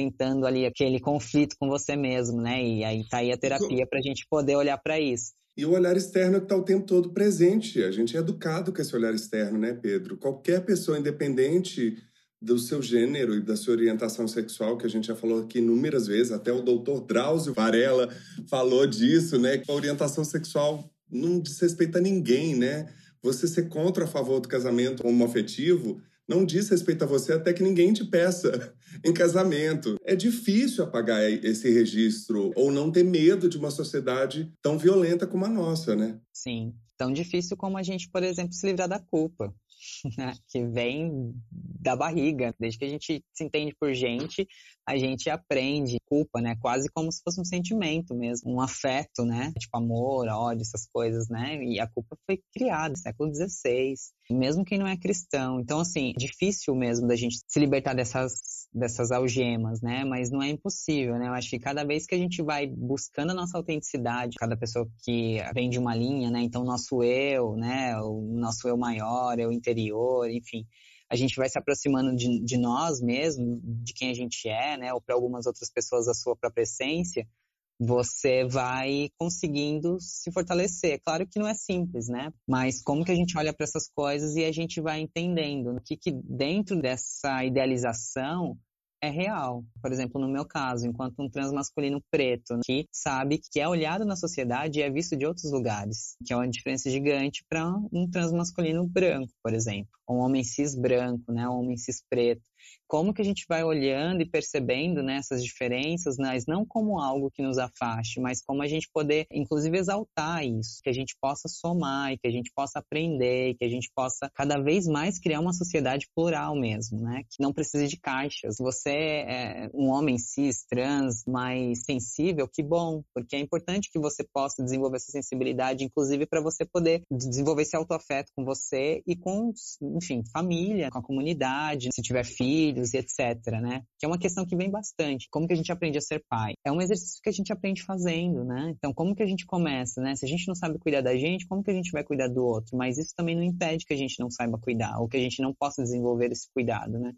tentando ali aquele conflito com você mesmo, né? E aí tá aí a terapia pra gente poder olhar para isso. E o olhar externo que está o tempo todo presente. A gente é educado com esse olhar externo, né, Pedro? Qualquer pessoa, independente do seu gênero e da sua orientação sexual, que a gente já falou aqui inúmeras vezes, até o doutor Drauzio Varela falou disso, né? Que a orientação sexual não desrespeita a ninguém, né? Você ser contra a favor do casamento homoafetivo não diz respeito a você até que ninguém te peça [laughs] em casamento. É difícil apagar esse registro ou não ter medo de uma sociedade tão violenta como a nossa, né? Sim, tão difícil como a gente, por exemplo, se livrar da culpa. Né? que vem da barriga. Desde que a gente se entende por gente, a gente aprende culpa, né? Quase como se fosse um sentimento mesmo, um afeto, né? Tipo amor, ódio, essas coisas, né? E a culpa foi criada no século XVI, mesmo quem não é cristão. Então, assim, difícil mesmo da gente se libertar dessas dessas algemas, né? Mas não é impossível, né? Eu acho que cada vez que a gente vai buscando a nossa autenticidade, cada pessoa que vem de uma linha, né? Então, nosso eu, né? O nosso eu maior, eu interior, enfim. A gente vai se aproximando de, de nós mesmo, de quem a gente é, né? Ou para algumas outras pessoas da sua própria essência você vai conseguindo se fortalecer. Claro que não é simples, né? Mas como que a gente olha para essas coisas e a gente vai entendendo o que, que dentro dessa idealização é real. Por exemplo, no meu caso, enquanto um transmasculino preto, que sabe que é olhado na sociedade e é visto de outros lugares, que é uma diferença gigante para um transmasculino branco, por exemplo, um homem cis branco, né, um homem cis preto como que a gente vai olhando e percebendo né, essas diferenças, mas não como algo que nos afaste, mas como a gente poder, inclusive, exaltar isso, que a gente possa somar, e que a gente possa aprender, que a gente possa cada vez mais criar uma sociedade plural mesmo, né? Que não precise de caixas. Você é um homem cis, trans, mais sensível, que bom, porque é importante que você possa desenvolver essa sensibilidade, inclusive para você poder desenvolver esse autoafeto com você e com, enfim, família, com a comunidade, se tiver filhos, filhos e etc, né? Que é uma questão que vem bastante. Como que a gente aprende a ser pai? É um exercício que a gente aprende fazendo, né? Então, como que a gente começa, né? Se a gente não sabe cuidar da gente, como que a gente vai cuidar do outro? Mas isso também não impede que a gente não saiba cuidar, ou que a gente não possa desenvolver esse cuidado, né?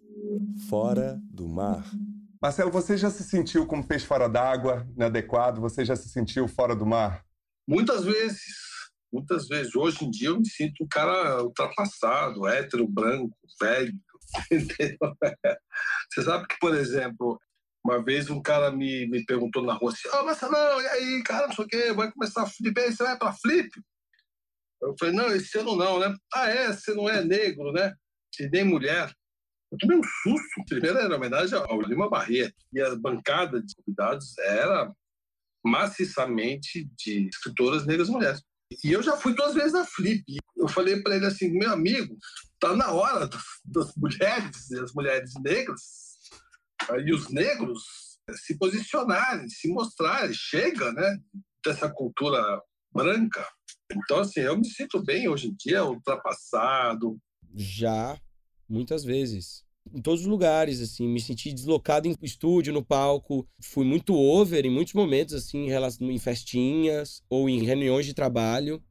Fora do mar. Marcelo, você já se sentiu como peixe fora d'água, inadequado? Você já se sentiu fora do mar? Muitas vezes muitas vezes. Hoje em dia eu me sinto um cara ultrapassado, hétero, branco, velho, [laughs] Você sabe que, por exemplo, uma vez um cara me, me perguntou na rua assim: Ô, oh, Marcelão, e aí, cara, não sei o quê, vai começar a flip, aí você vai pra flip? Eu falei: Não, esse ano não, né? Ah, é? Você não é negro, né? E nem mulher. Eu tomei um susto. Primeiro era homenagem ao Lima Barreto. E a bancada de convidados era maciçamente de escritoras negras mulheres. E eu já fui duas vezes na Flip. Eu falei para ele assim, meu amigo, tá na hora das, das mulheres, as mulheres negras e os negros se posicionarem, se mostrarem. Chega, né, dessa cultura branca. Então, assim, eu me sinto bem hoje em dia, ultrapassado. Já, muitas vezes em todos os lugares, assim, me senti deslocado em estúdio, no palco, fui muito over em muitos momentos, assim, em festinhas ou em reuniões de trabalho.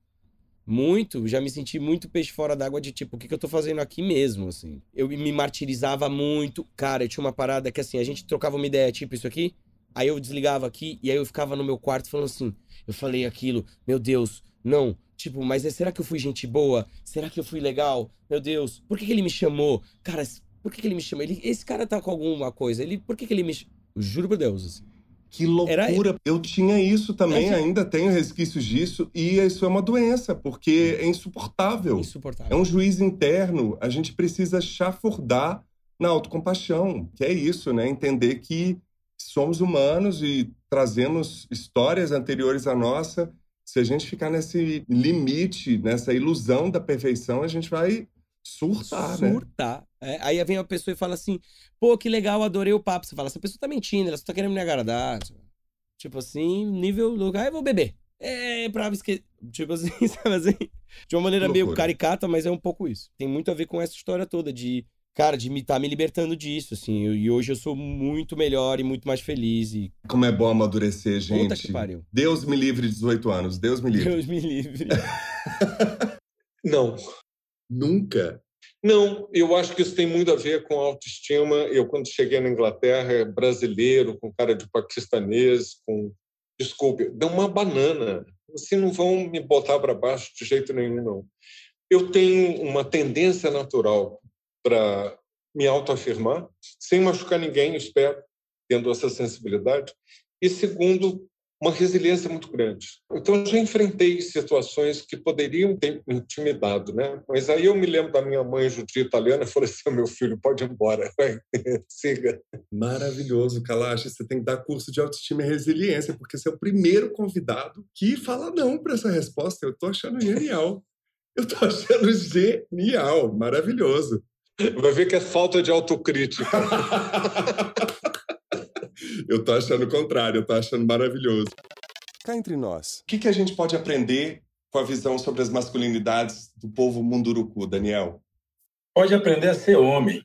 Muito, já me senti muito peixe fora d'água de tipo, o que, que eu tô fazendo aqui mesmo, assim. Eu me martirizava muito. Cara, eu tinha uma parada que assim, a gente trocava uma ideia, tipo isso aqui, aí eu desligava aqui e aí eu ficava no meu quarto falando assim, eu falei aquilo, meu Deus, não, Tipo, mas será que eu fui gente boa? Será que eu fui legal? Meu Deus, por que, que ele me chamou? Cara, por que, que ele me chama? Ele, esse cara tá com alguma coisa. Ele, por que, que ele me? Juro por Deus, assim. Que loucura! Eu tinha isso também, é, ainda tenho resquícios disso, e isso é uma doença, porque é insuportável. Insuportável. É um juiz interno. A gente precisa chafurdar na autocompaixão, que é isso, né? Entender que somos humanos e trazemos histórias anteriores à nossa. Se a gente ficar nesse limite, nessa ilusão da perfeição, a gente vai surtar, surtar. né? Surtar. É, aí vem uma pessoa e fala assim, pô, que legal, adorei o papo. Você fala, essa pessoa tá mentindo, ela só tá querendo me agradar. Tipo assim, nível lugar, eu vou beber. É, pra esquecer. Tipo assim, [laughs] sabe assim? De uma maneira meio caricata, mas é um pouco isso. Tem muito a ver com essa história toda de, cara, de me estar tá me libertando disso, assim. Eu, e hoje eu sou muito melhor e muito mais feliz. E... Como é bom amadurecer, gente. Puta que pariu. Deus me livre de 18 anos. Deus me livre. Deus me livre. [laughs] Não. Nunca? Não, eu acho que isso tem muito a ver com autoestima. Eu, quando cheguei na Inglaterra, brasileiro, com cara de paquistanês, com. Desculpe, dá uma banana. Assim, não vão me botar para baixo de jeito nenhum, não. Eu tenho uma tendência natural para me autoafirmar, sem machucar ninguém, espero, tendo essa sensibilidade. E segundo, uma resiliência muito grande. Então, eu já enfrentei situações que poderiam ter me intimidado, né? Mas aí eu me lembro da minha mãe judia italiana falei assim, meu filho, pode ir embora, vai, [laughs] siga. Maravilhoso, Kalash. Você tem que dar curso de autoestima e resiliência, porque você é o primeiro convidado que fala não para essa resposta. Eu tô achando genial. Eu tô achando genial, maravilhoso. Vai ver que é falta de autocrítica. [laughs] Eu tô achando o contrário, eu tô achando maravilhoso. Cá entre nós. O que, que a gente pode aprender com a visão sobre as masculinidades do povo munduruku, Daniel? Pode aprender a ser homem,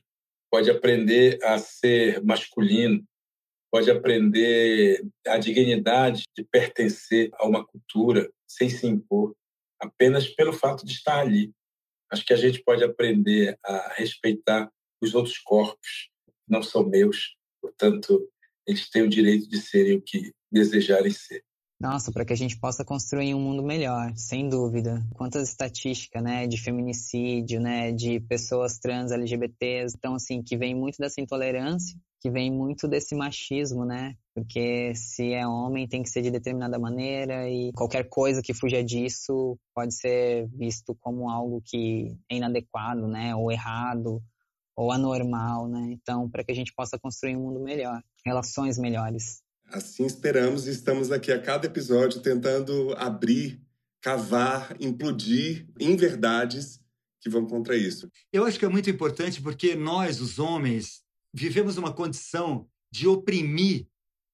pode aprender a ser masculino, pode aprender a dignidade de pertencer a uma cultura sem se impor, apenas pelo fato de estar ali. Acho que a gente pode aprender a respeitar os outros corpos, não são meus, portanto, eles têm o direito de serem o que desejarem ser. Nossa, para que a gente possa construir um mundo melhor, sem dúvida. Quantas estatísticas, né, de feminicídio, né, de pessoas trans, LGBTs, então assim, que vem muito dessa intolerância, que vem muito desse machismo, né? Porque se é homem tem que ser de determinada maneira e qualquer coisa que fuja disso pode ser visto como algo que é inadequado, né, ou errado, ou anormal, né? Então, para que a gente possa construir um mundo melhor, relações melhores. Assim esperamos e estamos aqui a cada episódio tentando abrir, cavar, implodir em verdades que vão contra isso. Eu acho que é muito importante porque nós, os homens, vivemos uma condição de oprimir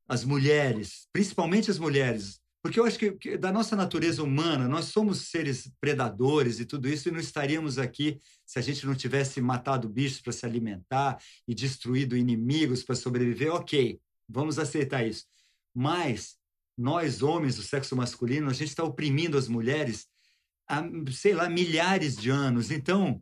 as mulheres, principalmente as mulheres, porque eu acho que, que, da nossa natureza humana, nós somos seres predadores e tudo isso, e não estaríamos aqui se a gente não tivesse matado bichos para se alimentar e destruído inimigos para sobreviver. Ok, vamos aceitar isso. Mas nós, homens do sexo masculino, a gente está oprimindo as mulheres há, sei lá, milhares de anos. Então,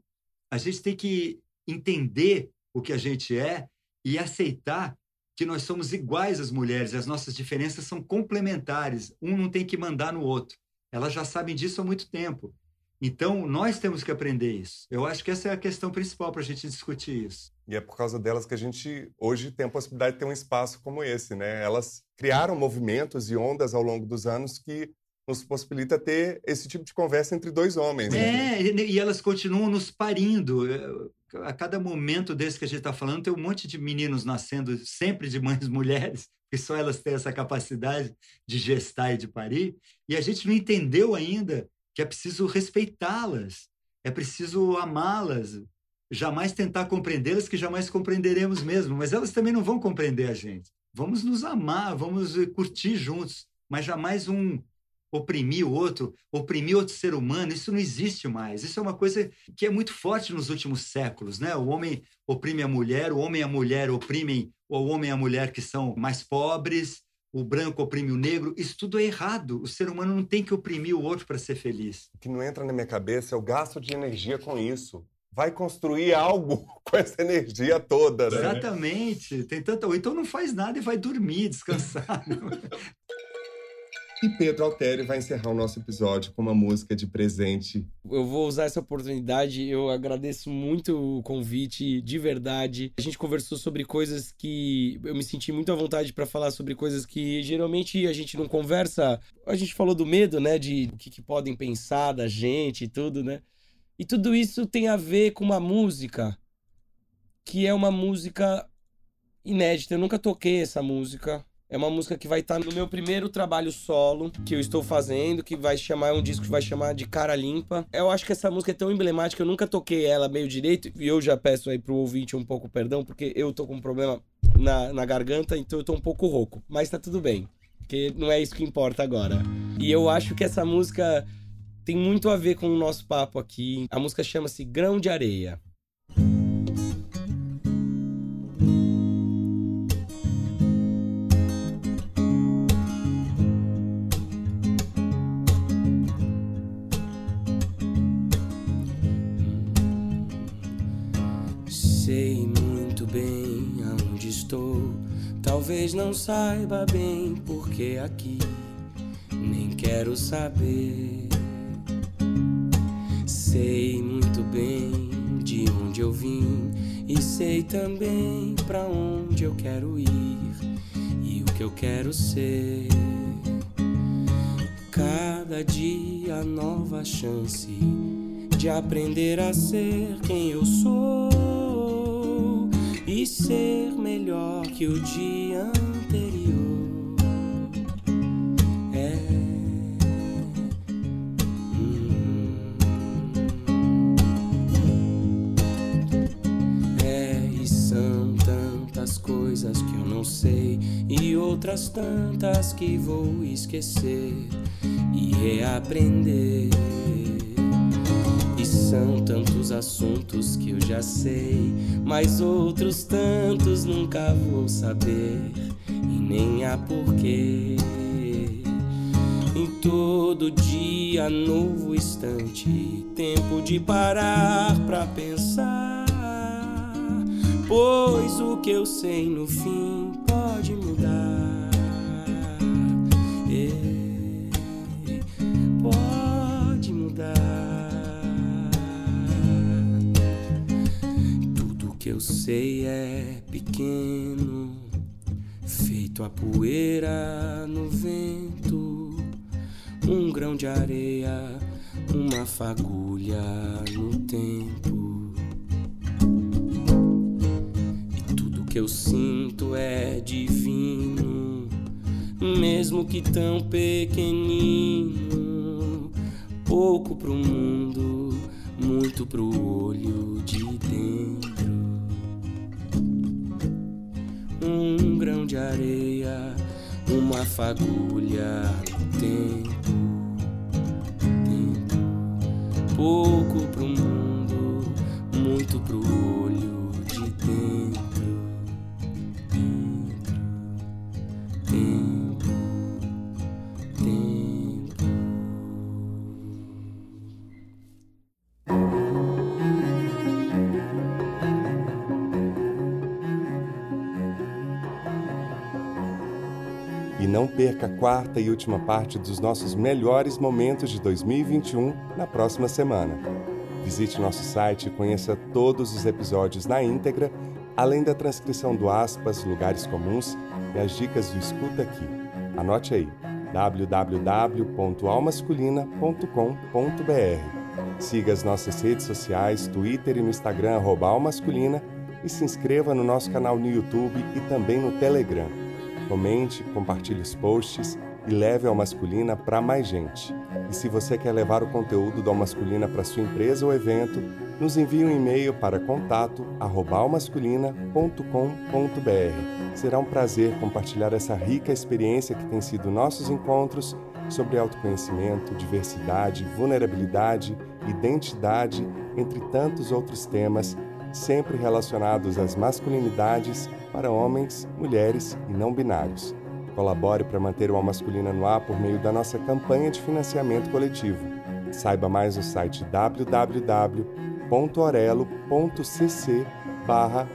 a gente tem que entender o que a gente é e aceitar que nós somos iguais às mulheres, as nossas diferenças são complementares, um não tem que mandar no outro. Elas já sabem disso há muito tempo. Então, nós temos que aprender isso. Eu acho que essa é a questão principal para a gente discutir isso. E é por causa delas que a gente hoje tem a possibilidade de ter um espaço como esse, né? Elas criaram movimentos e ondas ao longo dos anos que nos possibilita ter esse tipo de conversa entre dois homens. Né? É, e elas continuam nos parindo a cada momento desse que a gente está falando, tem um monte de meninos nascendo sempre de mães [laughs] mulheres, que só elas têm essa capacidade de gestar e de parir, e a gente não entendeu ainda que é preciso respeitá-las, é preciso amá-las, jamais tentar compreendê-las, que jamais compreenderemos mesmo, mas elas também não vão compreender a gente. Vamos nos amar, vamos curtir juntos, mas jamais um oprimir o outro, oprimir outro ser humano, isso não existe mais. Isso é uma coisa que é muito forte nos últimos séculos, né? O homem oprime a mulher, o homem e a mulher oprimem o homem e a mulher que são mais pobres, o branco oprime o negro. Isso tudo é errado. O ser humano não tem que oprimir o outro para ser feliz. O que não entra na minha cabeça é o gasto de energia com isso vai construir algo [laughs] com essa energia toda, né? Exatamente. Tem tanta... Ou então não faz nada e vai dormir, [laughs] descansar. E Pedro Altério vai encerrar o nosso episódio com uma música de presente. Eu vou usar essa oportunidade, eu agradeço muito o convite, de verdade. A gente conversou sobre coisas que eu me senti muito à vontade para falar sobre coisas que geralmente a gente não conversa. A gente falou do medo, né, de o que, que podem pensar da gente e tudo, né? E tudo isso tem a ver com uma música que é uma música inédita. Eu nunca toquei essa música. É uma música que vai estar tá no meu primeiro trabalho solo que eu estou fazendo, que vai chamar é um disco que vai chamar de Cara Limpa. Eu acho que essa música é tão emblemática, eu nunca toquei ela meio direito e eu já peço aí pro ouvinte um pouco perdão, porque eu tô com um problema na, na garganta, então eu tô um pouco rouco, mas tá tudo bem. porque não é isso que importa agora. E eu acho que essa música tem muito a ver com o nosso papo aqui. A música chama-se Grão de Areia. Talvez não saiba bem porque aqui nem quero saber. Sei muito bem de onde eu vim e sei também para onde eu quero ir e o que eu quero ser. Cada dia nova chance de aprender a ser quem eu sou e ser melhor que o dia anterior. É. Hum. É, e são tantas coisas que eu não sei e outras tantas que vou esquecer e reaprender. São tantos assuntos que eu já sei, mas outros tantos nunca vou saber e nem há porquê. Em todo dia, novo instante, tempo de parar pra pensar. Pois o que eu sei no fim pode mudar. É, pode mudar. Que eu sei é pequeno, feito a poeira no vento, um grão de areia, uma fagulha no tempo. E tudo que eu sinto é divino, mesmo que tão pequenino, pouco pro mundo, muito pro olho de dentro. Um grão de areia, uma fagulha no tempo, tempo. pouco pro mundo, muito pro olho de dentro, a quarta e última parte dos nossos melhores momentos de 2021 na próxima semana. Visite nosso site e conheça todos os episódios na íntegra, além da transcrição do aspas, lugares comuns e as dicas do escuta aqui. Anote aí www.almasculina.com.br. Siga as nossas redes sociais, Twitter e no Instagram Almasculina e se inscreva no nosso canal no YouTube e também no Telegram. Comente, compartilhe os posts e leve a Masculina para mais gente. E se você quer levar o conteúdo do Masculina para sua empresa ou evento, nos envie um e-mail para contato@almasculina.com.br. Será um prazer compartilhar essa rica experiência que tem sido nossos encontros sobre autoconhecimento, diversidade, vulnerabilidade, identidade, entre tantos outros temas, sempre relacionados às masculinidades para homens, mulheres e não binários. Colabore para manter o Almasculina no ar por meio da nossa campanha de financiamento coletivo. Saiba mais no site www.orelo.cc barra.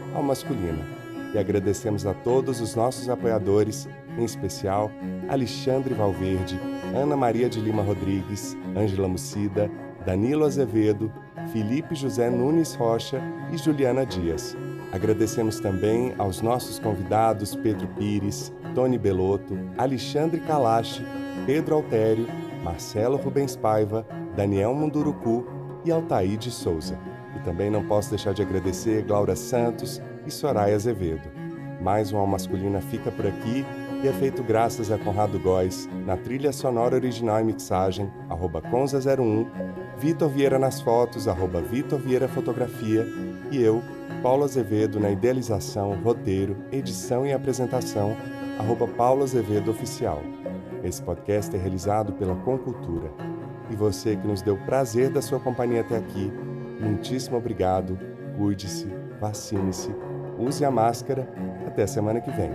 E agradecemos a todos os nossos apoiadores, em especial Alexandre Valverde, Ana Maria de Lima Rodrigues, Ângela Mucida, Danilo Azevedo, Felipe José Nunes Rocha e Juliana Dias. Agradecemos também aos nossos convidados Pedro Pires, Tony Belotto, Alexandre Kalashi, Pedro Altério, Marcelo Rubens Paiva, Daniel Munduruku e Altair de Souza. E também não posso deixar de agradecer Glaura Santos e Soraya Azevedo. Mais uma masculina fica por aqui e é feito graças a Conrado Góes, na trilha sonora original e mixagem, arroba Conza01, Vitor Vieira nas fotos, arroba Vitor Vieira Fotografia, e eu, Paulo Azevedo, na idealização, roteiro, edição e apresentação, arroba Paula Azevedo Oficial. Esse podcast é realizado pela Concultura. E você que nos deu prazer da sua companhia até aqui, muitíssimo obrigado, cuide-se, vacine-se, use a máscara. Até semana que vem.